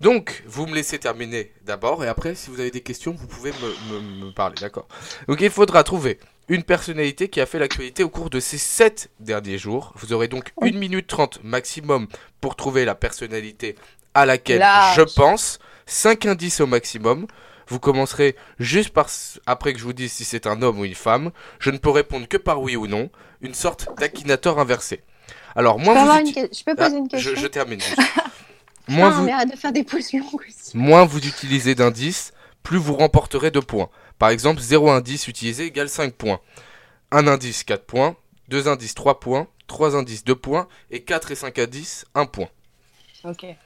Donc, vous me laissez terminer d'abord, et après, si vous avez des questions, vous pouvez me, me- me parler, d'accord? Donc, il faudra trouver une personnalité qui a fait l'actualité au cours de ces 7 derniers jours. Vous aurez donc 1 minute 30 maximum pour trouver la personnalité à laquelle
Large.
je pense. 5 indices au maximum. Vous commencerez juste par après que je vous dise si c'est un homme ou une femme. Je ne peux répondre que par oui ou non. Une sorte d'aquinator inversé. Alors,
je
moins
peux,
vous
une je peux
Ah,
poser une
je,
question
je termine juste. moins,
Non,
vous,
mais arrête de faire des pauses longues aussi.
moins vous utilisez d'indices, plus vous remporterez de points. Par exemple, 0 indice utilisé égale 5 points. Un indice, 4 points. 2 indices, 3 points. 3 indices, 2 points. Et 4 et 5 indices, 1 point.
Ok.
Mais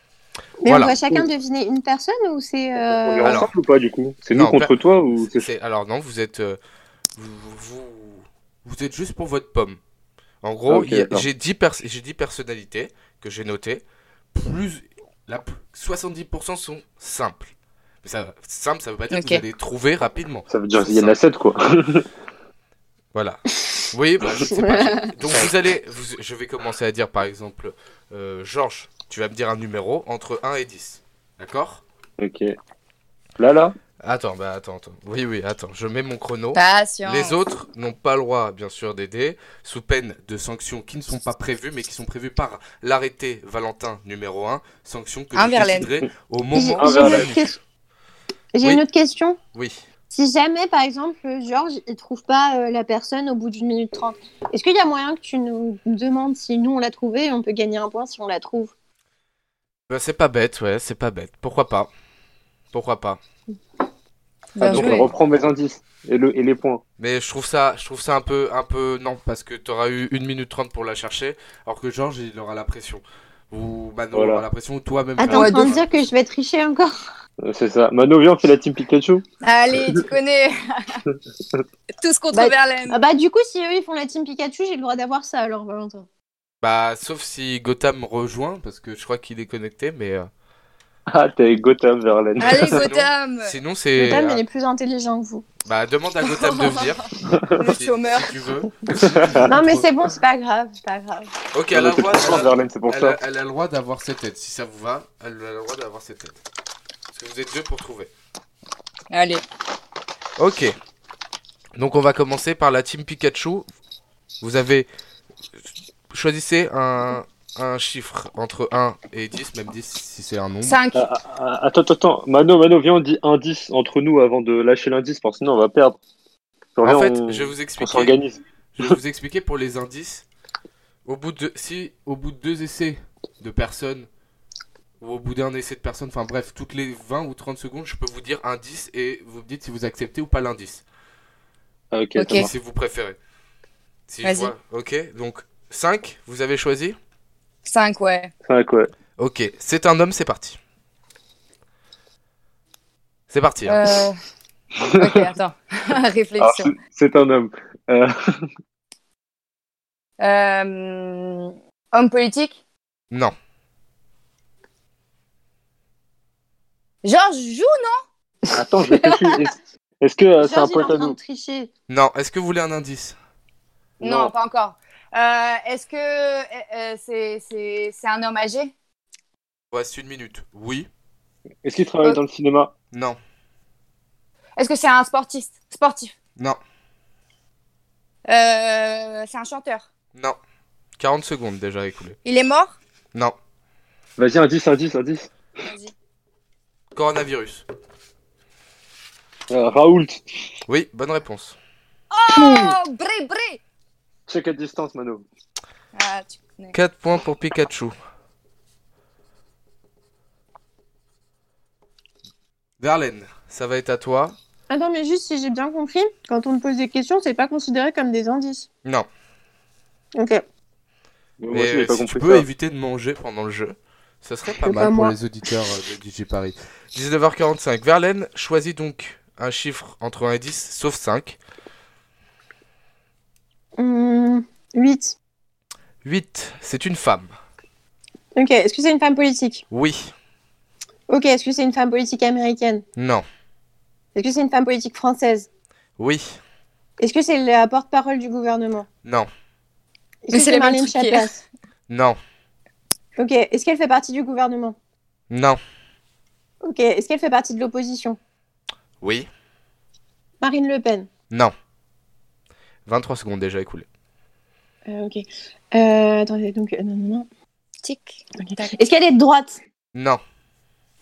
Voilà.
on doit chacun deviner une personne ou c'est.
On
euh,
est
Alors-
ensemble ou pas du coup? C'est nous contre toi ou c'est
C'est- Alors non, vous êtes... euh, vous, vous, vous êtes juste pour votre pomme. En gros,
Ah, ok,
il y a-
d'accord.
j'ai 10, pers- j'ai 10 personnalités que j'ai notées. Plus... La, 70% sont simples. Mais ça, simple, ça veut pas dire que
Ok.
vous allez trouver rapidement.
Ça veut dire qu'il y en a 7 quoi.
Voilà. Oui, bah, je sais pas. Donc vous allez, vous- je vais commencer à dire par exemple, euh, Georges, tu vas me dire un numéro entre 1 et 10. D'accord?
Ok. Là là?
Attends, bah attends, attends. Oui, oui, attends, je mets mon chrono.
Patience.
Les autres n'ont pas le droit, bien sûr, d'aider, sous peine de sanctions qui ne sont pas prévues, mais qui sont prévues par l'arrêté Valentin numéro 1, sanctions que
Un
je déciderai au moment
Ah,
j'ai une, autre
Oui.
une question.
Oui.
Si jamais, par exemple, Georges, il trouve pas euh, la personne au bout d'une minute trente, est-ce qu'il y a moyen que tu nous demandes si nous on l'a trouvé et on peut gagner un point si on la trouve?
Bah, c'est pas bête, ouais, c'est pas bête. Pourquoi pas? Pourquoi pas?
Ah, Donc on reprend mes indices et, le, et les points.
Mais je trouve ça, je trouve ça un peu, un peu non, parce que tu auras eu 1 minute 30 pour la chercher, alors que Georges il aura la pression. Ou Mano
Voilà.
aura la pression, ou toi-même.
Ah, de
de
dire que je vais tricher encore
C'est ça. Mano, viens, on fait la team Pikachu.
Allez, tu connais. Tous contre
Bah,
Verlaine.
Ah Bah du coup, si eux ils font la team Pikachu, j'ai le droit d'avoir ça alors, Valentin.
Bah, sauf si Gotham rejoint, parce que je crois qu'il est connecté, mais euh,
Ah, t'es avec Gotham, Verlaine.
Allez, Gotham.
sinon c'est.
Gotham,
euh,
il est plus intelligent que vous.
Bah, demande à Gotham de venir.
Le
si,
chômeur.
si tu veux.
Non mais c'est bon, c'est pas grave, c'est pas grave.
Ok, elle a, le droit,
C'est pour
elle, a,
pour
elle a-
ça.
elle a le droit d'avoir cette tête. Si ça vous va, elle a le droit d'avoir cette tête. Que vous êtes deux pour trouver.
Allez.
Ok. Donc on va commencer par la team Pikachu. Vous avez choisissez un, un chiffre entre 1 et 10, même 10 si c'est un nombre.
5.
Ah, ah, ah, attends, attends, attends. Mano, Mano, viens, on dit indice entre nous avant de lâcher l'indice, parce que sinon on va perdre.
En
Viens,
fait,
on,
je vais vous
on
expliquer.
s'organise.
Je vais vous expliquer pour les indices. Au bout de si au bout de deux essais de personnes ou au bout d'un essai de personnes, enfin bref, toutes les 20 ou 30 secondes, je peux vous dire un 10 et vous me dites si vous acceptez ou pas l'indice.
Ah, ok,
Ok.
ça marche.
Si vous préférez. Si je
Vas-y.
vois. OK, donc 5, vous avez choisi
5, ouais.
Cinq, ouais.
OK, c'est un homme, c'est parti. C'est parti. hein.
Euh... ok, attends.
Alors,
Réflexion.
c'est- c'est un homme. Euh,
Euh... Homme politique?
Non.
Georges joue,
attends, je réfléchis. Est-ce- Est-ce que euh, c'est un
en
à nous?
tricher.
Non, est-ce que vous voulez un indice?
Non Non, pas encore. Euh, Est-ce que euh, c'est c'est- c'est un homme âgé?
Reste une minute. Oui.
Est-ce qu'il travaille dans le cinéma?
Non.
Est-ce que c'est un sportiste? Sportif?
Non.
euh, C'est un chanteur?
Non. 40 secondes déjà écoulées.
Il est mort?
Non.
Vas-y, indice, indice, indice.
Vas-y.
Coronavirus.
Euh, Raoult.
Oui, bonne réponse.
Oh Bré, bré
Check à distance, Mano.
Ah, tu connais.
4 points pour Pikachu. Verlaine, ça va être à toi.
Attends, mais juste si j'ai bien compris, quand on te pose des questions, c'est pas considéré comme des indices.
Non,
Ok.
Mais
aussi, j'ai
euh,
pas
si tu peux
ça.
éviter de manger pendant le jeu, ça serait pas
C'est
mal
pas
pour les auditeurs euh, de DJ Paris. 19h45. Verlaine choisit donc un chiffre entre 1 et 10, sauf 5.
Hum, 8.
8, c'est une femme.
Ok, est-ce que c'est une femme politique?
Oui,
Ok, est-ce que c'est une femme politique américaine?
Non,
Est-ce que c'est une femme politique française?
Oui,
Est-ce que c'est la porte-parole du gouvernement?
Non,
Est-ce que
c'est
Marlène. Schiappa?
non,
Ok, est-ce qu'elle fait partie du gouvernement?
Non,
Ok, est-ce qu'elle fait partie de l'opposition?
Oui,
Marine Le Pen?
Non. 23 secondes déjà écoulées.
Euh, Ok. Euh, attendez, donc, euh, non, non, non.
Tic.
Est-ce qu'elle est de droite?
Non,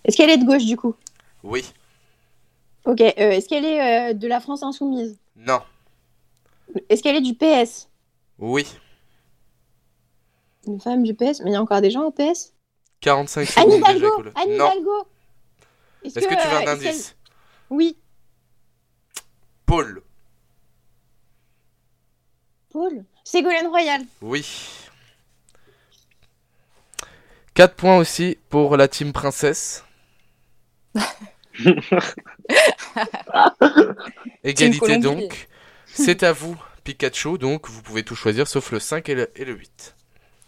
Est-ce qu'elle est de gauche, du coup?
Oui,
Ok, euh, est-ce qu'elle est euh, de la France Insoumise?
Non,
Est-ce qu'elle est du PS
oui.
Une femme du PS Mais il y a encore des gens au PS
45
Anne
secondes déjà
Hidalgo. Anne. Hidalgo
Est-ce que tu veux
euh,
un
qu'elle-
indice
Oui.
Paul.
Paul Ségolène Royal.
Oui. 4 points aussi pour la team princesse. Égalité donc. C'est à vous, Pikachu. Donc vous pouvez tout choisir sauf le 5 et le, et le 8.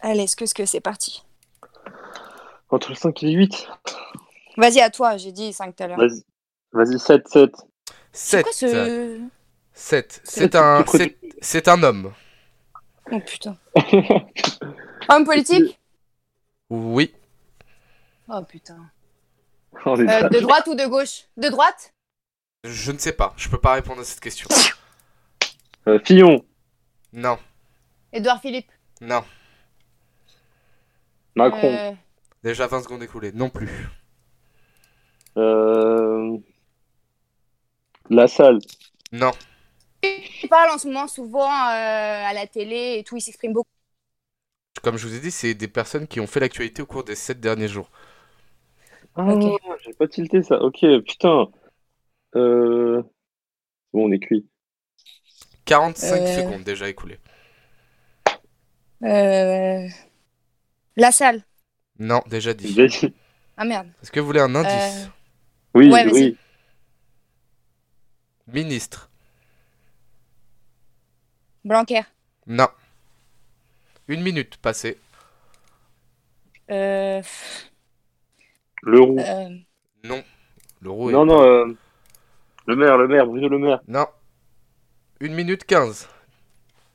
Allez, est-ce que ce que c'est parti?
Entre le 5 et le 8.
Vas-y, à toi, j'ai dit 5 tout à l'heure.
Vas-y. Vas-y, 7, 7.
7.
Quoi ce.
7. C'est un, c'est, c'est un homme.
Oh putain. Homme politique?
Oui.
Oh putain.
Est
Euh, de droite ou de gauche? De droite?
Je ne sais pas. Je peux pas répondre à cette question.
Euh, Fillon.
Non.
Édouard Philippe?
Non.
Macron.
Euh,
Déjà 20 secondes écoulées. Non plus.
Euh... La salle.
Non.
Il parle en ce moment souvent euh, à la télé et tout, il s'exprime beaucoup.
Comme je vous ai dit, c'est des personnes qui ont fait l'actualité au cours des 7 derniers jours.
Ah,
Ok.
j'ai pas tilté ça. Ok, putain. Euh... Bon, on est cuit.
45
Euh.
secondes déjà écoulées.
Euh... La salle.
Non, déjà dit.
Ah merde.
Est-ce que vous voulez un indice
Euh,
Oui,
Ouais, vas-y.
oui.
Ministre.
Blanquer.
Non. Une minute passée.
Euh...
Leroux.
euh,
Non. L'euro est...
Non, non, euh... Le maire, le maire, Bruno Le Maire.
Non. Une minute 15.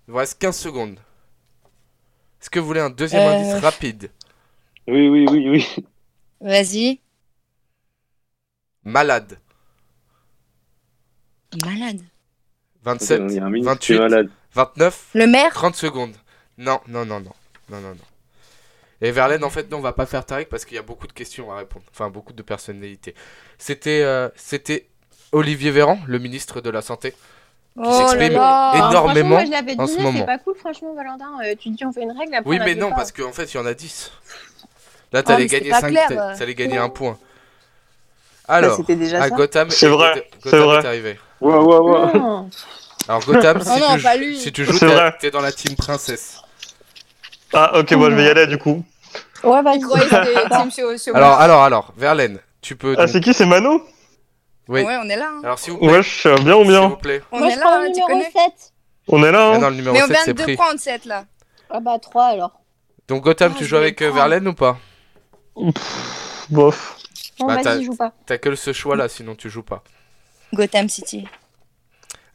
Il vous reste 15 secondes. Est-ce que vous voulez un deuxième
Euh.
indice rapide
Oui, oui, oui, oui.
Vas-y.
Malade.
Malade.
27,
Il y a un ministre qui
28,
est malade.
29,
Le maire
30 secondes. Non, non, non, non. Non, non, non. Et Verlaine, en fait, non, on va pas faire Tariq parce qu'il y a beaucoup de questions à répondre. Enfin, beaucoup de personnalités. C'était euh, c'était Olivier Véran, le ministre de la Santé.
Oh
s'exprime
là là.
énorme.
Franchement,
Énormément
moi, je l'avais
en ce moment.
c'est pas cool, franchement, Valentin. Euh, tu dis, on fait une règle, après
Oui, mais non,
pas.
parce qu'en fait, il y en a 10. Là,
Oh,
t'allais
c'est
gagner
pas
5,
clair,
t'as-
euh.
t'allais gagner un point.
Bah,
Alors,
c'était déjà
à
ça.
Gotham,
C'est vrai,
Gotham-
c'est
Gotham
vrai.
est arrivé.
Ouais, ouais, ouais.
Non.
Alors, Gotham, si,
Oh non,
tu,
pas
jou-
lui.
si tu joues, t'es dans la team princesse.
Ah, ok, moi je vais y aller du coup.
Ouais, vas-y.
Il croyait que c'était Team Show- Show-
Alors, alors, alors, Verlaine, tu peux.
Ah, c'est qui? C'est Mano?
Oui.
Ouais, on est là. hein.
Alors, s'il vous plaît.
Wesh, euh, bien ou
S'il vous
bien
plaît.
On
Moi,
est
je
là,
prends le
hein, tu
numéro
connais.
7.
On est là,
Ah
hein
non, le numéro
Mais on
7,
vient
c'est
de
pris.
prendre 7 là.
Ah bah 3 alors.
Donc, Gotham,
Ah,
tu
je
joues
vais
avec euh,
prendre.
Verlaine ou pas?
Bof.
Bon,
Bah, t'as-
vas-y, joue pas.
T'as que ce choix-là, sinon tu joues pas.
Gotham City.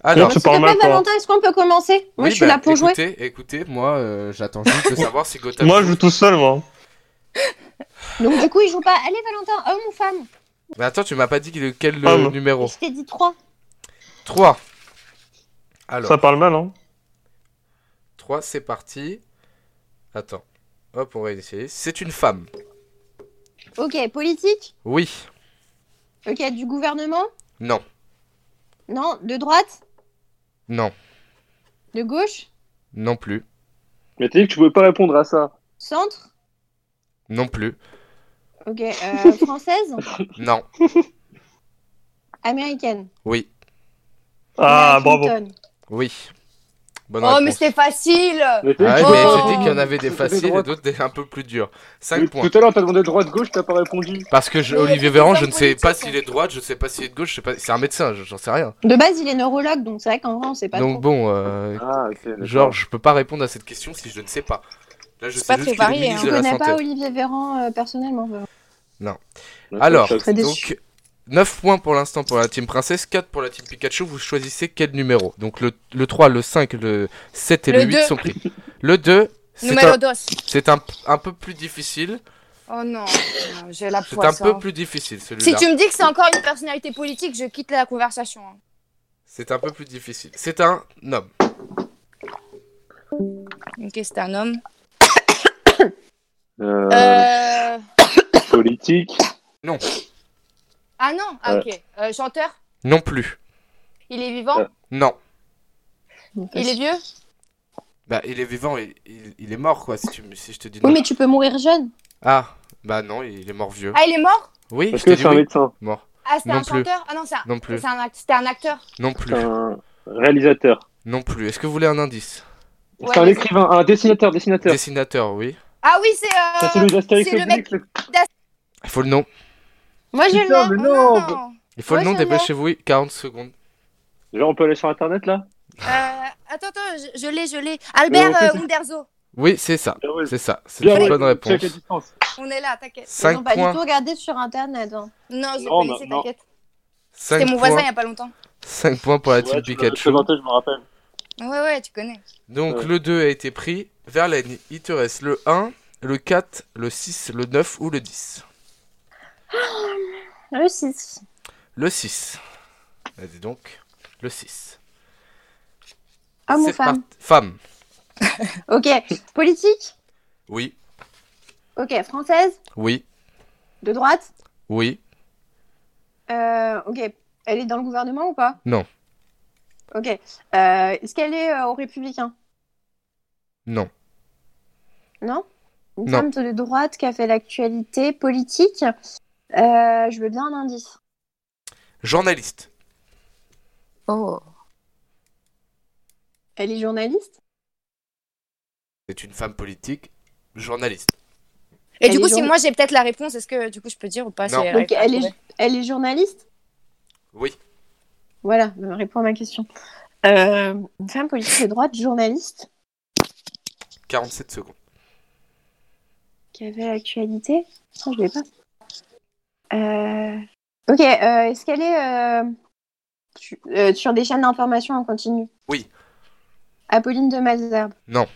Alors,
tu
S'il te
parles
plaît,
mal, toi.
Valentin, est-ce qu'on peut commencer? Moi,
oui,
je suis
bah,
là pour jouer.
écoutez, Écoutez, moi, euh, j'attends juste de savoir si Gotham.
Moi je joue tout seul, moi.
Donc, du coup, il joue pas. Allez, Valentin, homme ou femme?
Mais attends, tu m'as pas dit
Ah,
le
non.
numéro
Je t'ai dit 3.
3. Alors,
Ça parle mal, hein
3, c'est parti. Attends. Hop, on va essayer. C'est une femme.
Ok, politique?
Oui.
Ok, du gouvernement?
Non.
Non, de droite?
Non.
De gauche?
Non plus.
Mais t'as dit que tu pouvais pas répondre à ça.
Centre?
Non plus.
Ok. euh, française
Non.
Américaine
Oui.
Ah, bravo.
Clinton.
Oui. Bonne
Oh, mais
réponse.
c'était facile
Mais
Ah ouais, mais j'ai dit qu'il y en avait des faciles et d'autres des un peu plus durs.
Oui,
5 points.
Tout à l'heure, t'as demandé droite-gauche, t'as pas répondu.
Parce que je-
Mais
Olivier
il y a
Véran,
des
je ne sais pas
politiques.
s'il est de droite, je sais pas s'il est de gauche, je sais pas. C'est un médecin, je- j'en sais rien.
De base, il est neurologue, donc c'est vrai qu'en vrai, on sait pas
Donc
trop.
bon, euh,
Ah, ok. d'accord.
genre, je peux pas répondre à cette question si je ne sais pas. Là, je
C'est
sais
pas
juste
très
qu'il est
varié,
ministre
Je
de la
connais
santé.
pas Olivier Véran euh, personnellement. vraiment.
D'accord,
Alors,
choc.
Très déçu.
donc 9 points pour l'instant pour la team princesse, 4 pour la team Pikachu. Vous choisissez quel numéro Donc le, le 3, le 5, le 7 et le,
Le
8
deux.
sont pris. Le 2, c'est
Numéro
un,
2.
c'est un, un peu plus difficile.
Oh non, non, j'ai la
C'est
poisse.
un peu
hein.
plus difficile
Si
celui-là.
tu me dis que c'est encore une personnalité politique, je quitte la conversation. hein.
C'est un peu plus difficile. C'est un homme.
Ok, c'est un homme.
Euh,
Euh...
Politique.
Ah non, ah, ok. Euh, chanteur?
Non plus.
Il est vivant?
Euh.
Non.
Il est vieux?
Bah, il est vivant et il, il est mort, quoi, si, tu, si je te dis non.
Oui, mais tu peux mourir jeune.
Ah, bah non, il est mort vieux.
Ah, il est mort?
Oui,
Est-ce
je t'ai
que
dit
c'est un
oui.
médecin
Mort.
Ah, c'était
Non
un
plus.
chanteur? Ah non, c'est un...
Non plus.
c'est un act- c'était un acteur.
Non plus.
C'est un réalisateur.
Non plus. Est-ce que vous voulez un indice?
Ouais,
c'est un
vas-y.
écrivain, un dessinateur, dessinateur.
Dessinateur, oui.
Ah oui, c'est... Euh...
C'est le d'Astérix
c'est le
Obélix, le-
Il faut le nom.
Moi, je
Putain,
l'ai.
mais
Oh
non
non
Il faut le
Ouais,
nom,
je l'ai.
dépêchez-vous. oui, 40 secondes.
Genre, on peut aller sur internet là?
Euh, attends, attends, je, je l'ai, je l'ai. Albert
on fait
euh. Underzo.
Oui, c'est ça.
Ouais.
C'est ça. C'est
Bien,
une
ouais,
bonne réponse.
check à distance.
On est là, t'inquiète.
Ils
5
ont pas du
points.
tout regardé sur internet. hein.
Non, je
Non,
connaissais,
non, non.
t'inquiète.
5
C'était mon voisin il y
points.
a pas longtemps.
5 points pour la
Ouais,
team
tu m'avais
Pikachu.
présenté, je me rappelle.
Ouais, ouais, tu connais.
Donc
Ouais.
le 2 a été pris. Verlaine, il te reste le 1, le 4, le 6, le 9 ou le 10
Le 6.
Le 6. Vas-y donc. Le 6.
Homme ou femme
Femme.
Ok. Politique
Oui.
Ok. Française
Oui.
De droite
Oui.
Euh, Ok. Elle est dans le gouvernement ou pas?
Non.
Ok. Euh, Est-ce qu'elle est euh, aux Républicains
Non.
Non? Une
Non.
femme de droite qui a fait l'actualité politique? Euh, je veux bien un indice.
Journaliste.
Oh.
Elle est journaliste?
C'est une femme politique. Journaliste.
Et
Elle
du coup, si moi j'ai peut-être la réponse, est-ce que du coup je peux dire ou pas si elle
Donc est,
trouver
elle est journaliste?
Oui.
Voilà, bah, réponds à ma question. Euh, une femme politique de droite, journaliste,
47 secondes.
qui avait l'actualité? Non, je l'ai pas. Euh, Ok, euh, est-ce qu'elle est euh, su- euh, sur des chaînes d'information en continu?
Oui.
Apolline de Malzerbe
Non.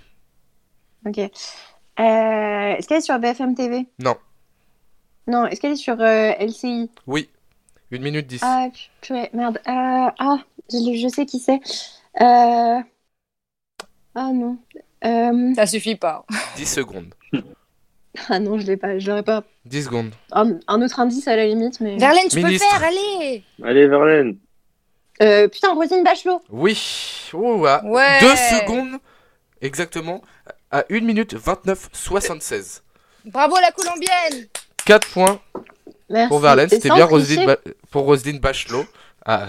Ok. Euh, est-ce qu'elle est sur BFM TV
Non.
Non, est-ce qu'elle est sur euh, LCI
Oui. 1 minute 10.
Ah, purée, merde. Euh, ah, je, je sais qui c'est. Euh... Ah non. Euh...
Ça suffit pas.
10 secondes.
Ah non, je l'ai pas. Je l'aurais pas.
10 secondes.
Un, un autre indice à la limite, mais.
Verlaine, tu
Ministre.
peux le faire, allez
Allez, Verlaine.
Euh, putain, Rosine Bachelot.
Oui. Oh, à
Ouais
2 secondes. Exactement. À 1 minute 29 76.
Bravo la colombienne
4 points
Merci.
pour Verlaine. C'était bien. Roselyne Ba- pour Roselyne Bachelot. Ah,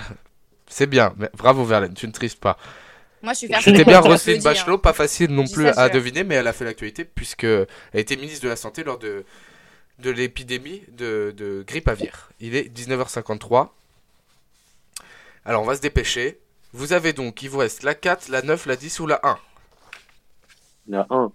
c'est bien. Mais bravo Verlaine, tu ne triches pas.
Moi je suis fière.
C'était bien Roselyne Bachelot, pas facile non plus à deviner, mais elle a fait l'actualité puisque elle était ministre de la Santé lors de, de l'épidémie de, de grippe aviaire. Il est 19h53. Alors on va se dépêcher. Vous avez donc, il vous reste la 4, la 9, la 10 ou la 1.
Il y en a un.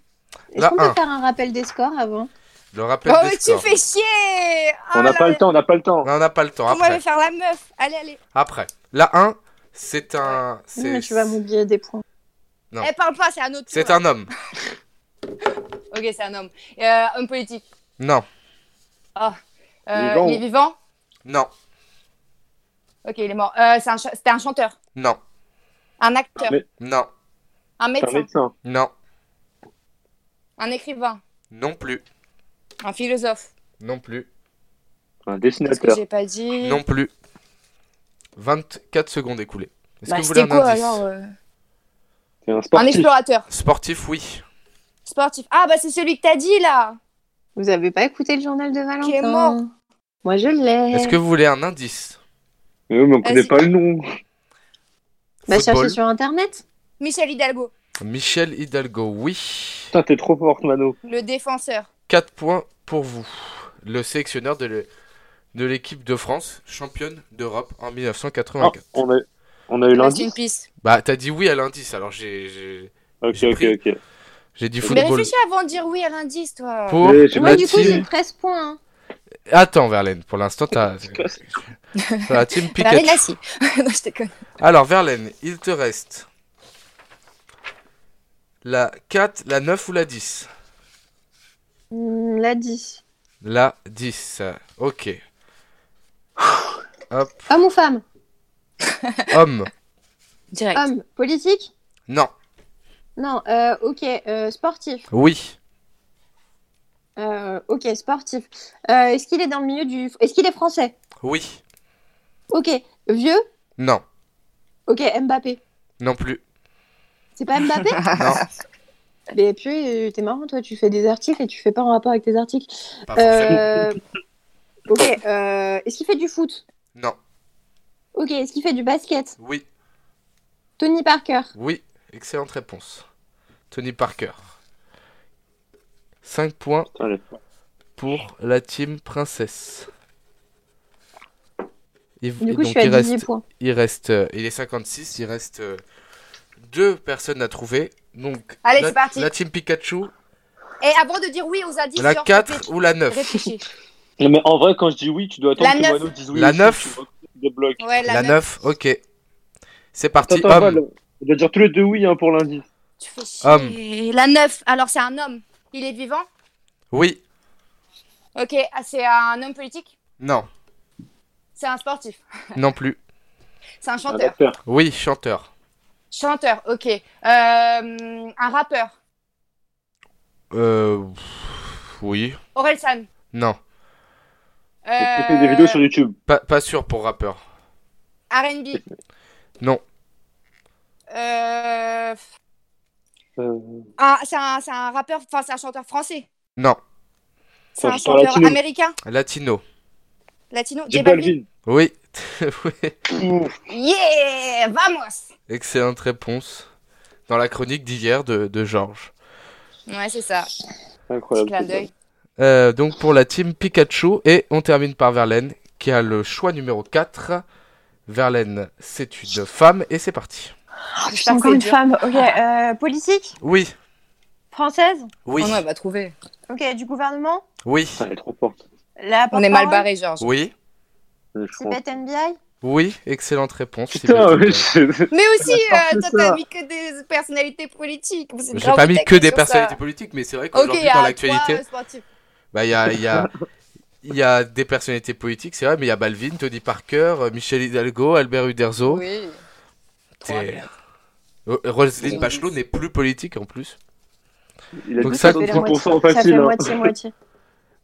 Est-ce
La
qu'on peut faire un rappel des scores avant?
Le rappel
Oh
des
mais tu
scores.
fais chier
on
Oh
n'a pas le temps, on n'a pas le temps.
Non, on n'a pas le temps.
On
Après,
va faire la meuf? Allez, allez
après. La 1, c'est un...
Oui, mais tu vas m'oublier des points.
Non.
Eh, parle pas, c'est un autre
c'est un homme.
Ok, c'est un homme. Euh, homme politique.
Non,
Euh,
Vivant.
Il est vivant?
Non,
Ok, il est mort. Euh, c'est un cha- C'était un chanteur.
non,
Un acteur.
Mais-
non,
Un
C'est un
médecin.
médecin.
non,
Un écrivain.
non plus,
Un philosophe.
non plus,
Un
Qu'est-ce que
dessinateur.
j'ai pas dit?
Non plus. 24 secondes écoulées. Est-ce
Bah,
que vous voulez un
quoi
indice
alors euh
un
explorateur.
Sportif, oui.
Sportif. Ah, bah c'est celui que t'as dit là.
Vous avez pas écouté le journal de Valentin
Qui est mort.
Moi, je l'ai.
Est-ce que vous voulez un indice?
Mais oui, mais on connaît pas le nom.
Bah, cherchez sur Internet.
Michel Hidalgo,
Michel Hidalgo, oui.
Putain, t'es trop forte, Mano.
le défenseur.
4 points pour vous. Le sélectionneur de le- de l'équipe de France, championne d'Europe en
Ah,
1984.
on, a, on a eu l'indice.
piste.
Bah, t'as dit oui à l'indice, alors j'ai j'ai-
Ok,
J'ai
ok,
pris.
ok.
j'ai dit
Mais
football.
réfléchis avant de dire oui à l'indice, toi.
Pour
Moi, du coup, j'ai
team...
13 points. hein.
Attends, Verlaine, pour l'instant, t'as... La team Pikachu.
Lassie. non, je déconne.
Alors, Verlaine, il te reste la 4, la 9 ou la 10
Hmm, La 10.
La 10, ok. Hop,
Homme ou femme?
Homme.
Direct.
Homme. Politique?
Non,
Non, euh, ok. euh, sportif.
oui,
Euh, ok, sportif. Euh, Est-ce qu'il est dans le milieu du. Est-ce qu'il est français?
Oui,
Ok. Vieux?
Non,
Ok, Mbappé.
non plus.
C'est pas Mbappé?
Non,
Mais puis, euh, t'es marrant, toi, tu fais des articles et tu fais pas en rapport avec tes articles.
pas forcément.
Euh, ok, euh, est-ce qu'il fait du foot?
Non,
Ok, est-ce qu'il fait du basket?
Oui,
Tony Parker?
oui, excellente réponse. Tony Parker. 5 points pour la team princesse. Il,
Du coup, je suis à
il
18
reste,
points.
il reste, euh, il est 56, il reste euh, deux personnes à trouver. Donc,
Allez,
la,
c'est parti.
la team Pikachu,
Et avant de dire oui aux indices,
la
genre,
4
réfléchis.
ou la 9
Réfléchis.
Non, mais en vrai, quand je dis oui, tu dois attendre
La
que
neuf.
Mano dise oui.
La
aussi,
neuf.
tu vois, Des blocs.
Ouais, la,
La
neuf.
9, ok. C'est parti,
Attends,
homme.
Val, on doit dire tous les deux oui hein, pour l'indice.
Tu fais chier.
Homme.
La 9. Alors, c'est un homme. Il est vivant?
Oui,
Ok. Ah, c'est un homme politique?
Non,
C'est un sportif.
non plus.
C'est un
Un
chanteur.
acteur.
Oui, chanteur.
Chanteur, ok. Euh, un rappeur?
Euh, oui,
Orelsan.
non.
Euh,
des vidéos sur YouTube.
Pas, pas sûr pour rappeur.
R&B.
Non,
Euh,
Euh,
un- c'est un, c'est un rappeur, enfin c'est un chanteur français.
non.
C'est un
Chanteur latino.
américain,
Latino.
latino.
J
Balvin.
Oui.
Yeah, vamos.
Excellente réponse. Dans la chronique d'hier de, de Georges.
Ouais, c'est ça. Petit
Incroyable.
clin
c'est ça.
d'œil.
Euh, donc pour la team Pikachu. Et on termine par Verlaine qui a le choix numéro 4. Verlaine, c'est une femme et c'est parti.
Putain,
que
encore une
dur.
femme. Ok, euh, politique
Oui,
Française
oui,
Oh elle va trouver.
Ok, du gouvernement
oui,
Putain, elle est trop forte.
La
On est mal barré, Georges.
oui,
crois.
Sibeth NBI
oui. Excellente réponse.
Putain, je-
Mais aussi, euh, toi,
ça.
t'as mis que des personnalités politiques.
J'ai pas mis que des personnalités
ça.
politiques, mais c'est vrai qu'aujourd'hui
il y a
dans l'actualité,
euh.
Bah il y a, il y a, il y a des personnalités politiques, c'est vrai, mais il y a Balvin, Tony Parker, euh, Michel Hidalgo, Albert Uderzo.
Oui.
Euh, Roselyne Bachelot n'est plus politique en plus.
Il a
Donc
dit
ça-
63%
Ça fait
facile. hein.
moitié-moitié.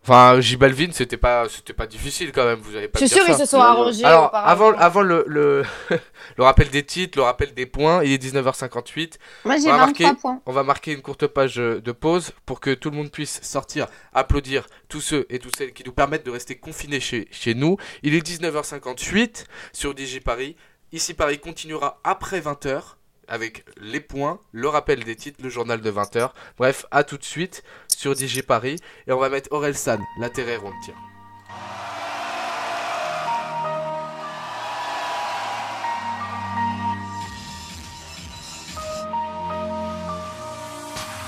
Enfin, J Balvin, c'était pas, c'était pas difficile quand même. Vous avez pas
Je suis
dire
sûre
ça.
ils se sont arrangés.
Alors, avant, avant le, le, le rappel des titres, le rappel des points, il est 19h58.
Moi, j'ai
On va
23
marquer-
points.
On va marquer une courte page euh, de pause pour que tout le monde puisse sortir, applaudir tous ceux et toutes celles qui nous permettent de rester confinés chez, chez nous. Il est 19h58 sur DJ Paris. Ici Paris continuera après 20h avec les points, le rappel des titres, le journal de 20h. Bref, à tout de suite sur DJ Paris. Et on va mettre Aurel San, la terre est ronde, tiens.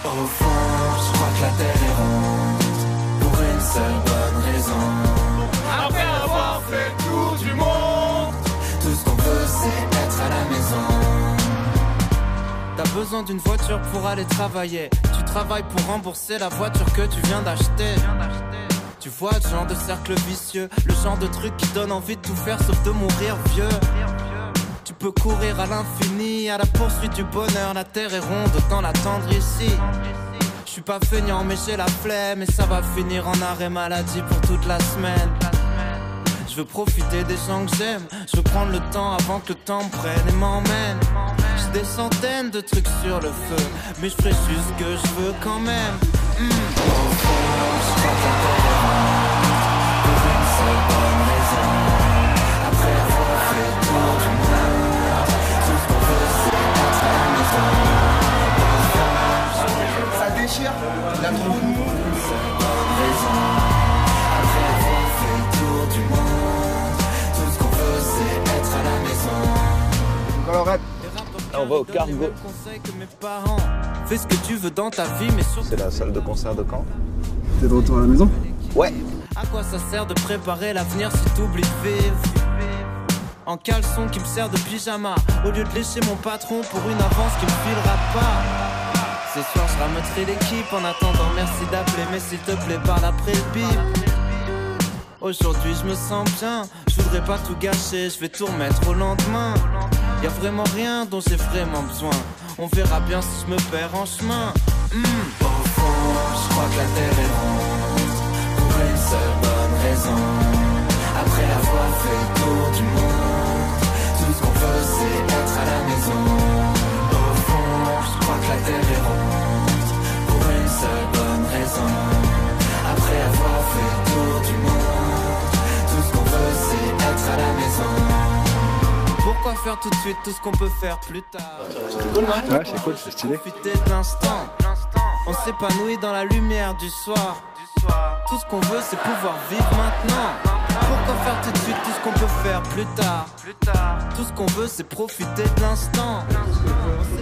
Au fond, je crois que la terre est ronde Pour une seule
besoin d'une voiture pour aller travailler. Tu travailles pour rembourser la voiture que tu viens d'acheter. Tu vois le genre de cercle vicieux, le genre de truc qui donne envie de tout faire sauf de mourir vieux. Tu peux courir à l'infini, à la poursuite du bonheur. La terre est ronde, autant l'attendre ici. Je suis pas feignant, mais j'ai la flemme. Et ça va finir en arrêt maladie pour toute la semaine. Je veux profiter des gens que j'aime. Je veux prendre le temps avant que le temps me prenne et m'emmène. Des centaines de trucs sur le feu. Mais je ferai juste ce que je veux quand même. La raison. Après avoir fait tour du monde, tout ce qu'on veut c'est être à la maison.
Ça déchire, il a trop
on va au cargo.
Conseil que mes parents. Fais ce que tu veux dans ta vie, mais surtout.
C'est la salle de concert de Caen
T'es de retour à la maison?
Ouais.
À quoi ça sert de préparer l'avenir si t'oublies de vivre? En caleçon qui me sert de pyjama Au lieu de lécher mon patron pour une avance qui me filera pas Ce soir je ramènerai l'équipe en attendant merci d'appeler Mais s'il te plaît parle après le bip Aujourd'hui je me sens bien, je voudrais pas tout gâcher, je vais tout remettre au lendemain. Y a vraiment rien dont j'ai vraiment besoin. On verra bien si je me perds en chemin. Hmm. Au fond, je crois que la terre est ronde pour une seule bonne raison. Après avoir fait tour du monde, tout ce qu'on veut c'est être à la maison. Au fond, je crois que la terre est ronde pour une seule bonne raison. Après avoir fait tour du monde, tout ce qu'on veut c'est être à la maison. Pourquoi faire tout de suite tout ce qu'on peut faire plus tard
Ouais, c'est cool, c'est stylé.
Profiter de l'instant. On s'épanouit dans la lumière du soir. Tout ce qu'on veut, c'est pouvoir vivre maintenant. Pourquoi faire tout de suite tout ce qu'on peut faire plus tard? Tout ce qu'on veut, c'est profiter de l'instant.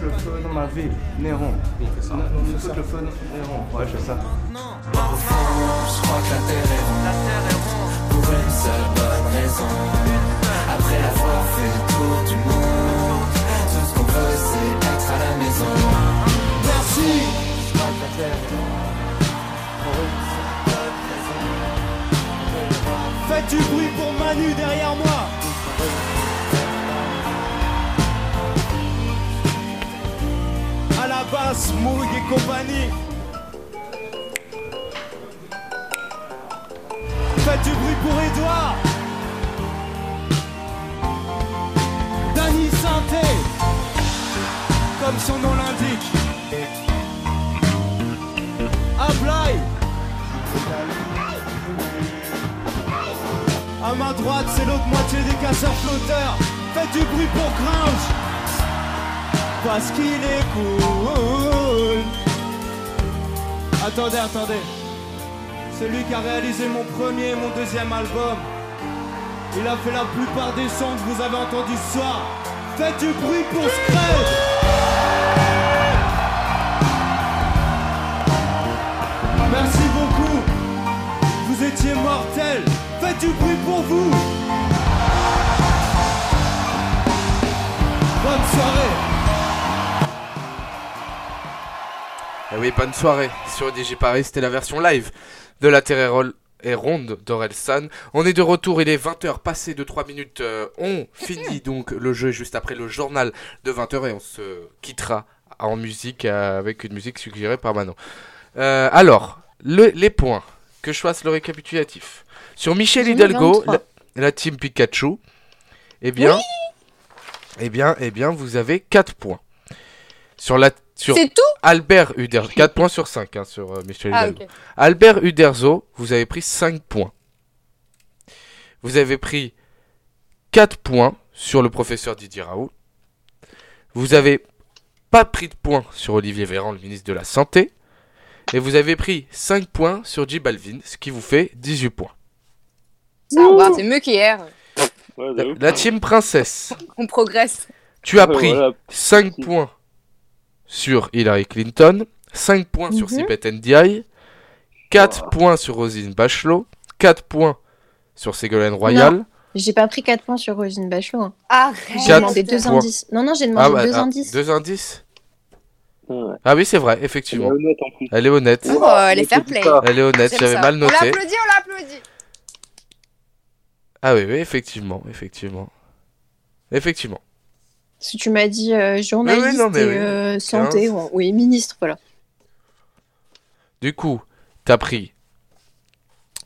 Le feu dans ma ville, Néron. On fait le feu Néron. Ouais, je fais ça.
Au fond, je crois que la terre est ronde. Pour une seule bonne raison. Après avoir fait le tour du monde, tout ce qu'on veut, c'est être à la maison.
Merci.
Faites du bruit pour Manu derrière moi. À la basse, Moog et compagnie. Faites du bruit pour Edouard. Comme son nom l'indique. Ablai. À ma droite, c'est l'autre moitié des casseurs flotteurs. Faites du bruit pour Gringe. Parce qu'il est cool. Attendez, attendez. Celui qui a réalisé mon premier et mon deuxième album. Il a fait la plupart des sons que vous avez entendus ce soir. Faites du bruit pour Scred. Merci beaucoup. Vous étiez mortels. Faites du bruit pour vous. Bonne soirée.
Eh oui, bonne soirée sur DJ Paris, c'était la version live de la Terre et Ronde d'Orelsan. On est de retour, il est 20h passé de 3 minutes. euh, on finit donc le jeu juste après le journal de 20h et on se quittera en musique euh, avec une musique suggérée par Manon. Euh, alors, le- les points, que je fasse le récapitulatif. Sur Michel Hidalgo,
23.
la, la team Pikachu, eh bien, eh bien, eh bien, vous avez 4 points. Sur la sur
C'est tout
Albert Uderzo, 4 points sur 5 hein, sur euh, Michel
Ah.
Albert Uderzo, vous avez pris 5 points. Vous avez pris 4 points sur le professeur Didier Raoult. Vous avez pas pris de points sur Olivier Véran, le ministre de la Santé. Et vous avez pris 5 points sur J Balvin, ce qui vous fait 18 points.
Ça va, c'est mieux qu'hier.
Ouais,
La, la team princesse,
On progresse.
tu as pris
voilà.
5 points sur Hillary Clinton, 5 points sur
Mhm.
Sibeth Ndiaye, 4 points sur Rosine Bachelot, 4 points sur Ségolène Royal.
J'ai pas pris 4 points sur Rosine Bachelot. hein.
Arrête.
J'ai demandé 2
points.
indices. Non, non, j'ai demandé
bah,
2
ah,
indices.
deux indices
Ouais.
Ah oui, c'est vrai,
Elle est
effectivement.
honnête en plus.
Elle est honnête.
Oh, elle est fair play.
Elle est honnête, j'avais mal
On
noté.
l'applaudit, on l'applaudit.
Ah oui, oui, effectivement, effectivement. Effectivement.
Parce tu m'as dit euh, journaliste
oui, non,
et
oui.
Euh, santé, oui, ministre, voilà.
Du coup, t'as pris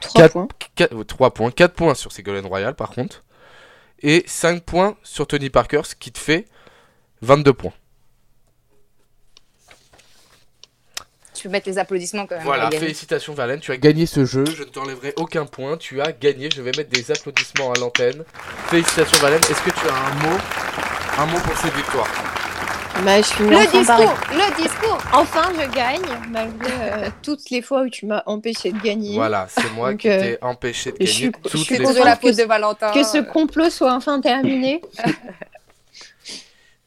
3
4,
points.
4, 3 euh, points. 4 points sur Ségolène Royal, par contre. Et 5 points sur Tony Parker, ce qui te fait 22 points.
Tu peux mettre les applaudissements quand même.
Voilà, félicitations Valène, tu as gagné ce jeu. Je ne t'enlèverai aucun point. Tu as gagné. Je vais mettre des applaudissements à l'antenne. Félicitations Valène. Est-ce que tu as un mot? Un mot pour cette victoire
Bah, je suis
Le discours, le discours.
Enfin, je gagne, malgré euh, toutes les fois où tu m'as empêché de gagner.
Voilà, c'est moi
Donc,
qui
euh,
t'ai empêché de
je
gagner
suis- je
toutes
suis
les
la
ce-
de Valentin.
Que ce complot soit enfin terminé.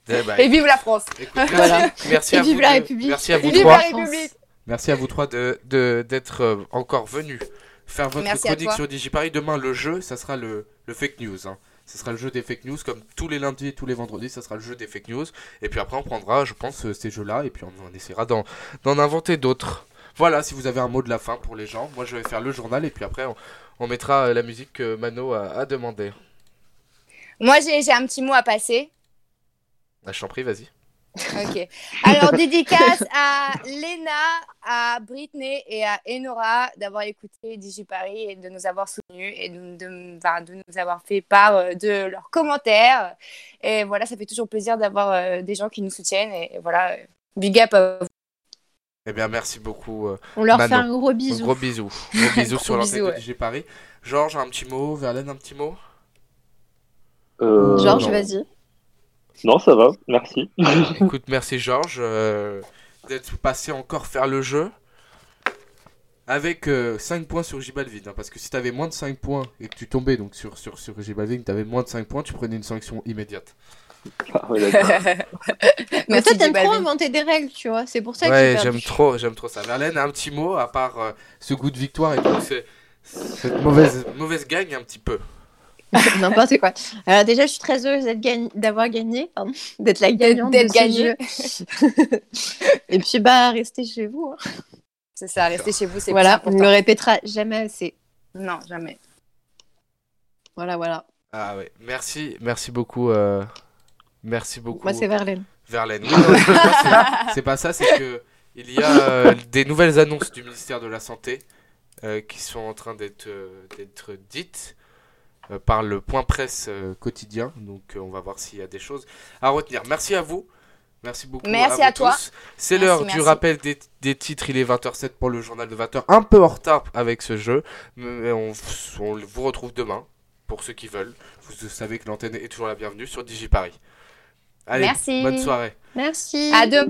Eh ben,
Et vive la France.
écoute, merci,
Voilà.
merci
Et
à
vive
vous
la
deux.
République.
Merci à vous
Vive
trois.
la République.
Merci à vous trois de de- d'être euh, encore venus faire votre
Merci
chronique sur DigiParis. Demain, le jeu, ça sera le, le fake news. hein. Ce sera le jeu des fake news, comme tous les lundis et tous les vendredis, ça sera le jeu des fake news. Et puis après, on prendra, je pense, euh, ces jeux-là, et puis on, on essaiera d'en inventer d'autres. Voilà, si vous avez un mot de la fin pour les gens, moi je vais faire le journal, et puis après, on, on mettra euh, la musique que Mano a, a demandé.
Moi, j'ai j'ai un petit mot à passer.
Ah, je t'en prie, vas-y.
Ok. Alors, dédicace à Léna, à Britney et à Enora d'avoir écouté DigiParis et de nous avoir soutenus et de, de- enfin, de nous avoir fait part euh, de leurs commentaires. Et voilà, ça fait toujours plaisir d'avoir euh, des gens qui nous soutiennent. Et, voilà, euh, big up à vous.
Eh bien, merci beaucoup. euh,
On leur
Manon.
fait un gros bisou.
Gros bisous. Gros bisous
Gros
sur l'antenne
bisous,
de
ouais.
DigiParis. Georges, un petit mot? Verlaine, un petit mot?
Euh,
Georges, vas-y.
Non, ça va, merci.
Écoute, merci Georges euh, d'être passé encore faire le jeu. Avec 5 points sur Gibalvin. hein, parce que si t'avais moins de 5 points et que tu tombais donc sur, sur, sur Gibalvin, t'avais moins de 5 points, tu prenais une sanction immédiate.
Ah, ouais, d'accord.
Mais toi, t'aimes trop inventer des règles, tu vois. C'est pour ça que
Ouais, j'aime trop, j'aime trop ça. Verlaine, un petit mot à part euh, ce goût de victoire et tout, c'est- cette mauvaise, mauvaise gagne un petit peu.
N'importe quoi. Alors déjà, je suis très heureuse d'être gagn- d'avoir gagné, pardon, d'être la gagnante
d'être
de ce
gagnée.
jeu. Et puis bah, restez chez vous. hein.
C'est ça, restez chez vous, c'est
Voilà, on ne le répétera jamais assez.
Non, jamais.
Voilà, voilà.
Ah ouais, merci, merci beaucoup. euh, merci beaucoup.
Moi, c'est Verlaine.
Verlaine. Oui, c'est- pas ça, c'est que il y a euh, des nouvelles annonces du ministère de la Santé euh, qui sont en train d'être euh, d'être dites euh, par le point presse euh, quotidien. Donc euh, on va voir s'il y a des choses à retenir. Merci à vous. Merci beaucoup.
Merci
à,
toi.
C'est l'heure du rappel des, des titres. Il est 20h07 pour le journal de 20h. Un peu en retard avec ce jeu. Mais on, on vous retrouve demain pour ceux qui veulent. Vous savez que l'antenne est toujours la bienvenue sur DigiParis. Allez,
Merci.
bonne soirée.
Merci.
À deux.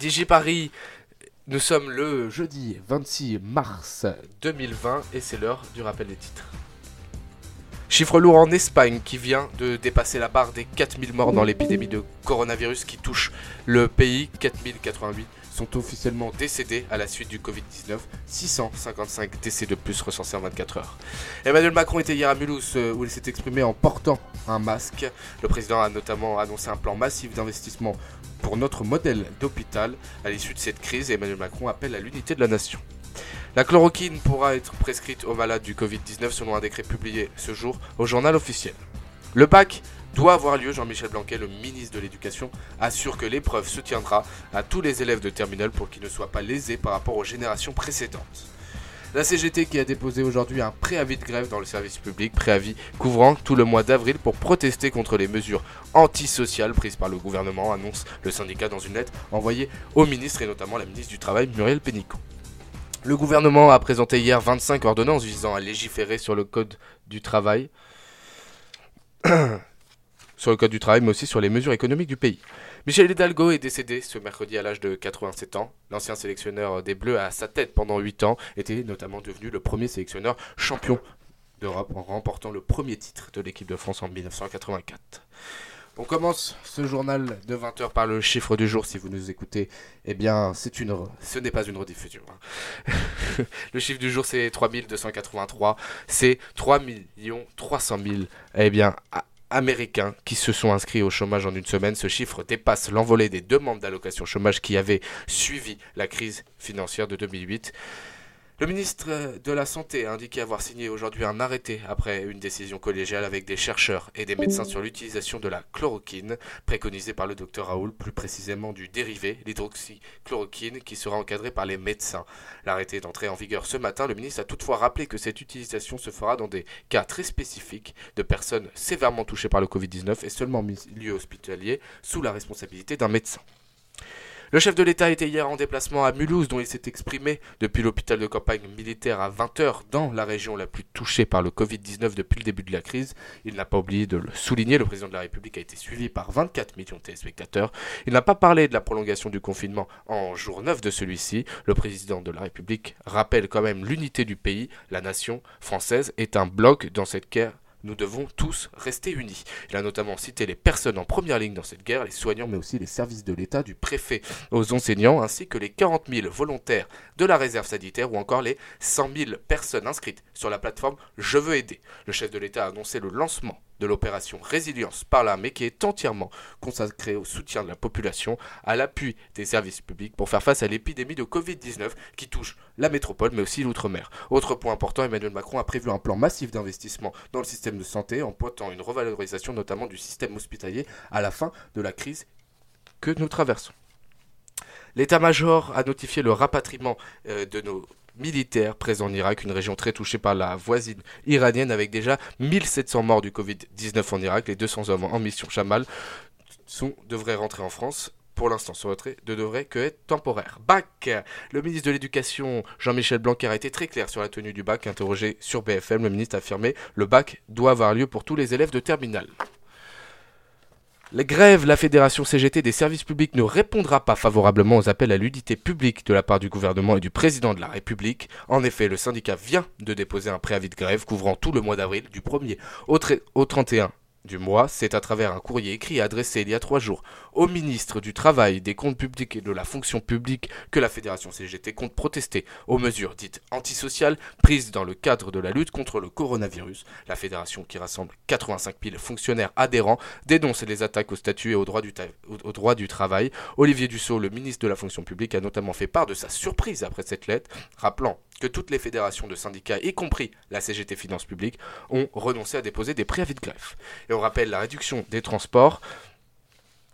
DigiParis, nous sommes le jeudi 26 mars 2020 et c'est l'heure du rappel des titres. Chiffre lourd en Espagne qui vient de dépasser la barre des 4000 morts dans l'épidémie de coronavirus qui touche le pays. 4088 sont officiellement décédés à la suite du Covid-19. 655 décès de plus recensés en 24 heures. Emmanuel Macron était hier à Mulhouse euh, où il s'est exprimé en portant un masque. Le président a notamment annoncé un plan massif d'investissement pour notre modèle d'hôpital. À l'issue de cette crise, Emmanuel Macron appelle à l'unité de la nation. La chloroquine pourra être prescrite aux malades du Covid-19 selon un décret publié ce jour au journal officiel. Le bac doit avoir lieu, Jean-Michel Blanquet, le ministre de l'Éducation, assure que l'épreuve se tiendra à tous les élèves de terminale pour qu'ils ne soient pas lésés par rapport aux générations précédentes. La CGT qui a déposé aujourd'hui un préavis de grève dans le service public, préavis couvrant tout le mois d'avril pour protester contre les mesures antisociales prises par le gouvernement, annonce le syndicat dans une lettre envoyée au ministre et notamment la ministre du Travail Muriel Pénicaud. Le gouvernement a présenté hier 25 ordonnances visant à légiférer sur le code du travail, sur le code du travail, mais aussi sur les mesures économiques du pays. Michel Hidalgo est décédé ce mercredi à l'âge de 87 ans. L'ancien sélectionneur des Bleus à sa tête pendant 8 ans était notamment devenu le premier sélectionneur champion d'Europe en remportant le premier titre de l'équipe de France en 1984. On commence ce journal de 20h par le chiffre du jour. Si vous nous écoutez, eh bien, c'est une, ce n'est pas une rediffusion. hein. le chiffre du jour, c'est 3283. C'est 3 300 000 eh bien, Américains qui se sont inscrits au chômage en une semaine. Ce chiffre dépasse l'envolée des demandes d'allocation chômage qui avaient suivi la crise financière de 2008. Le ministre de la Santé a indiqué avoir signé aujourd'hui un arrêté après une décision collégiale avec des chercheurs et des médecins sur l'utilisation de la chloroquine, préconisée par le docteur Raoul, plus précisément du dérivé, l'hydroxychloroquine, qui sera encadré par les médecins. L'arrêté est entré en vigueur ce matin. Le ministre a toutefois rappelé que cette utilisation se fera dans des cas très spécifiques de personnes sévèrement touchées par le Covid-19 et seulement en milieu hospitalier sous la responsabilité d'un médecin. Le chef de l'État était hier en déplacement à Mulhouse, dont il s'est exprimé depuis l'hôpital de campagne militaire à 20h dans la région la plus touchée par le Covid-19 depuis le début de la crise. Il n'a pas oublié de le souligner, le président de la République a été suivi par 24 millions de téléspectateurs. Il n'a pas parlé de la prolongation du confinement en jour 9 de celui-ci. Le président de la République rappelle quand même l'unité du pays. La nation française est un bloc dans cette guerre nous devons tous rester unis. Il a notamment cité les personnes en première ligne dans cette guerre, les soignants, mais aussi les services de l'État, du préfet aux enseignants, ainsi que les 40 000 volontaires de la réserve sanitaire ou encore les 100 000 personnes inscrites sur la plateforme Je veux aider. Le chef de l'État a annoncé le lancement de l'opération Résilience par l'armée qui est entièrement consacrée au soutien de la population, à l'appui des services publics pour faire face à l'épidémie de Covid-19 qui touche la métropole mais aussi l'outre-mer. Autre point important, Emmanuel Macron a prévu un plan massif d'investissement dans le système de santé en pointant une revalorisation notamment du système hospitalier à la fin de la crise que nous traversons. L'état-major a notifié le rapatriement euh, de nos militaires présents en Irak, une région très touchée par la voisine iranienne avec déjà 1700 morts du Covid-19 en Irak. Les 200 hommes en mission Chamal sont, devraient rentrer en France. Pour l'instant, ce retrait ne devrait que être temporaire. Bac Le ministre de l'Éducation, Jean-Michel Blanquer, a été très clair sur la tenue du bac. Interrogé sur BFM, le ministre a affirmé le bac doit avoir lieu pour tous les élèves de terminale. Les grèves, la Fédération CGT des services publics ne répondra pas favorablement aux appels à l'unité publique de la part du gouvernement et du président de la République. En effet, le syndicat vient de déposer un préavis de grève couvrant tout le mois d'avril, du 1er au, au 31 du mois. C'est à travers un courrier écrit adressé il y a trois jours au ministre du Travail, des comptes publics et de la fonction publique que la Fédération CGT compte protester aux mesures dites antisociales prises dans le cadre de la lutte contre le coronavirus. La fédération, qui rassemble 85 000 fonctionnaires adhérents, dénonce les attaques au statut et au droit du, au- droit du travail. Olivier Dussault, le ministre de la fonction publique, a notamment fait part de sa surprise après cette lettre, rappelant que toutes les fédérations de syndicats, y compris la CGT Finances Publiques, ont renoncé à déposer des préavis de. Et on rappelle la réduction des transports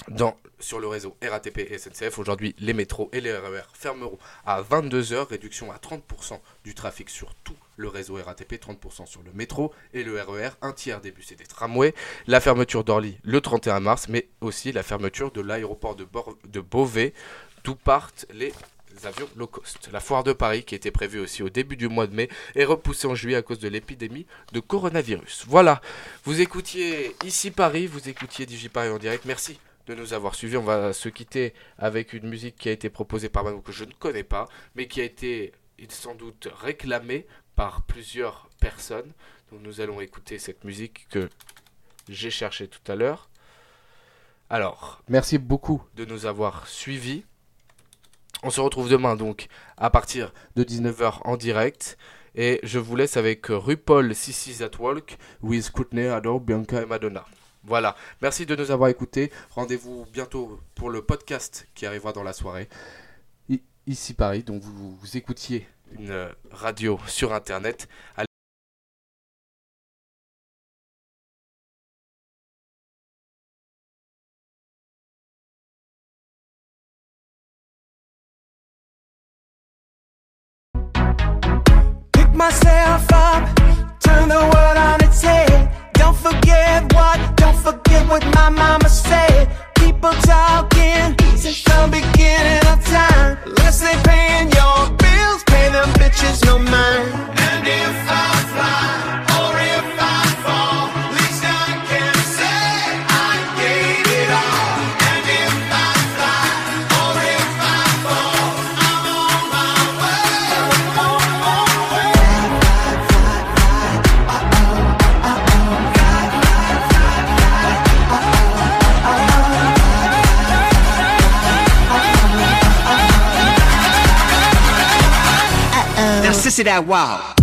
dans, sur le réseau RATP et SNCF. Aujourd'hui, les métros et les RER fermeront à 22h, réduction à 30% du trafic sur tout le réseau RATP, 30% sur le métro et le RER, un tiers des bus et des tramways, la fermeture d'Orly le 31 mars, mais aussi la fermeture de l'aéroport de Beauvais, d'où partent les avions low cost. La foire de Paris, qui était prévue aussi au début du mois de mai, est repoussée en juillet à cause de l'épidémie de coronavirus. Voilà, vous écoutiez ici Paris, vous écoutiez DigiParis en direct. Merci de nous avoir suivis. On va se quitter avec une musique qui a été proposée par Manu que je ne connais pas, mais qui a été sans doute réclamée par plusieurs personnes. Donc nous allons écouter cette musique que j'ai cherchée tout à l'heure. Alors, merci beaucoup de nous avoir suivis. On se retrouve demain donc à partir de 19h en direct. Et je vous laisse avec RuPaul Sissy's at Walk with Courtney Adore, Bianca et Madonna. Voilà, merci de nous avoir écoutés. Rendez-vous bientôt pour le podcast qui arrivera dans la soirée. Ici Paris, donc vous, vous écoutiez une euh, radio sur internet.
Sissy that wow.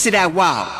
consider wow.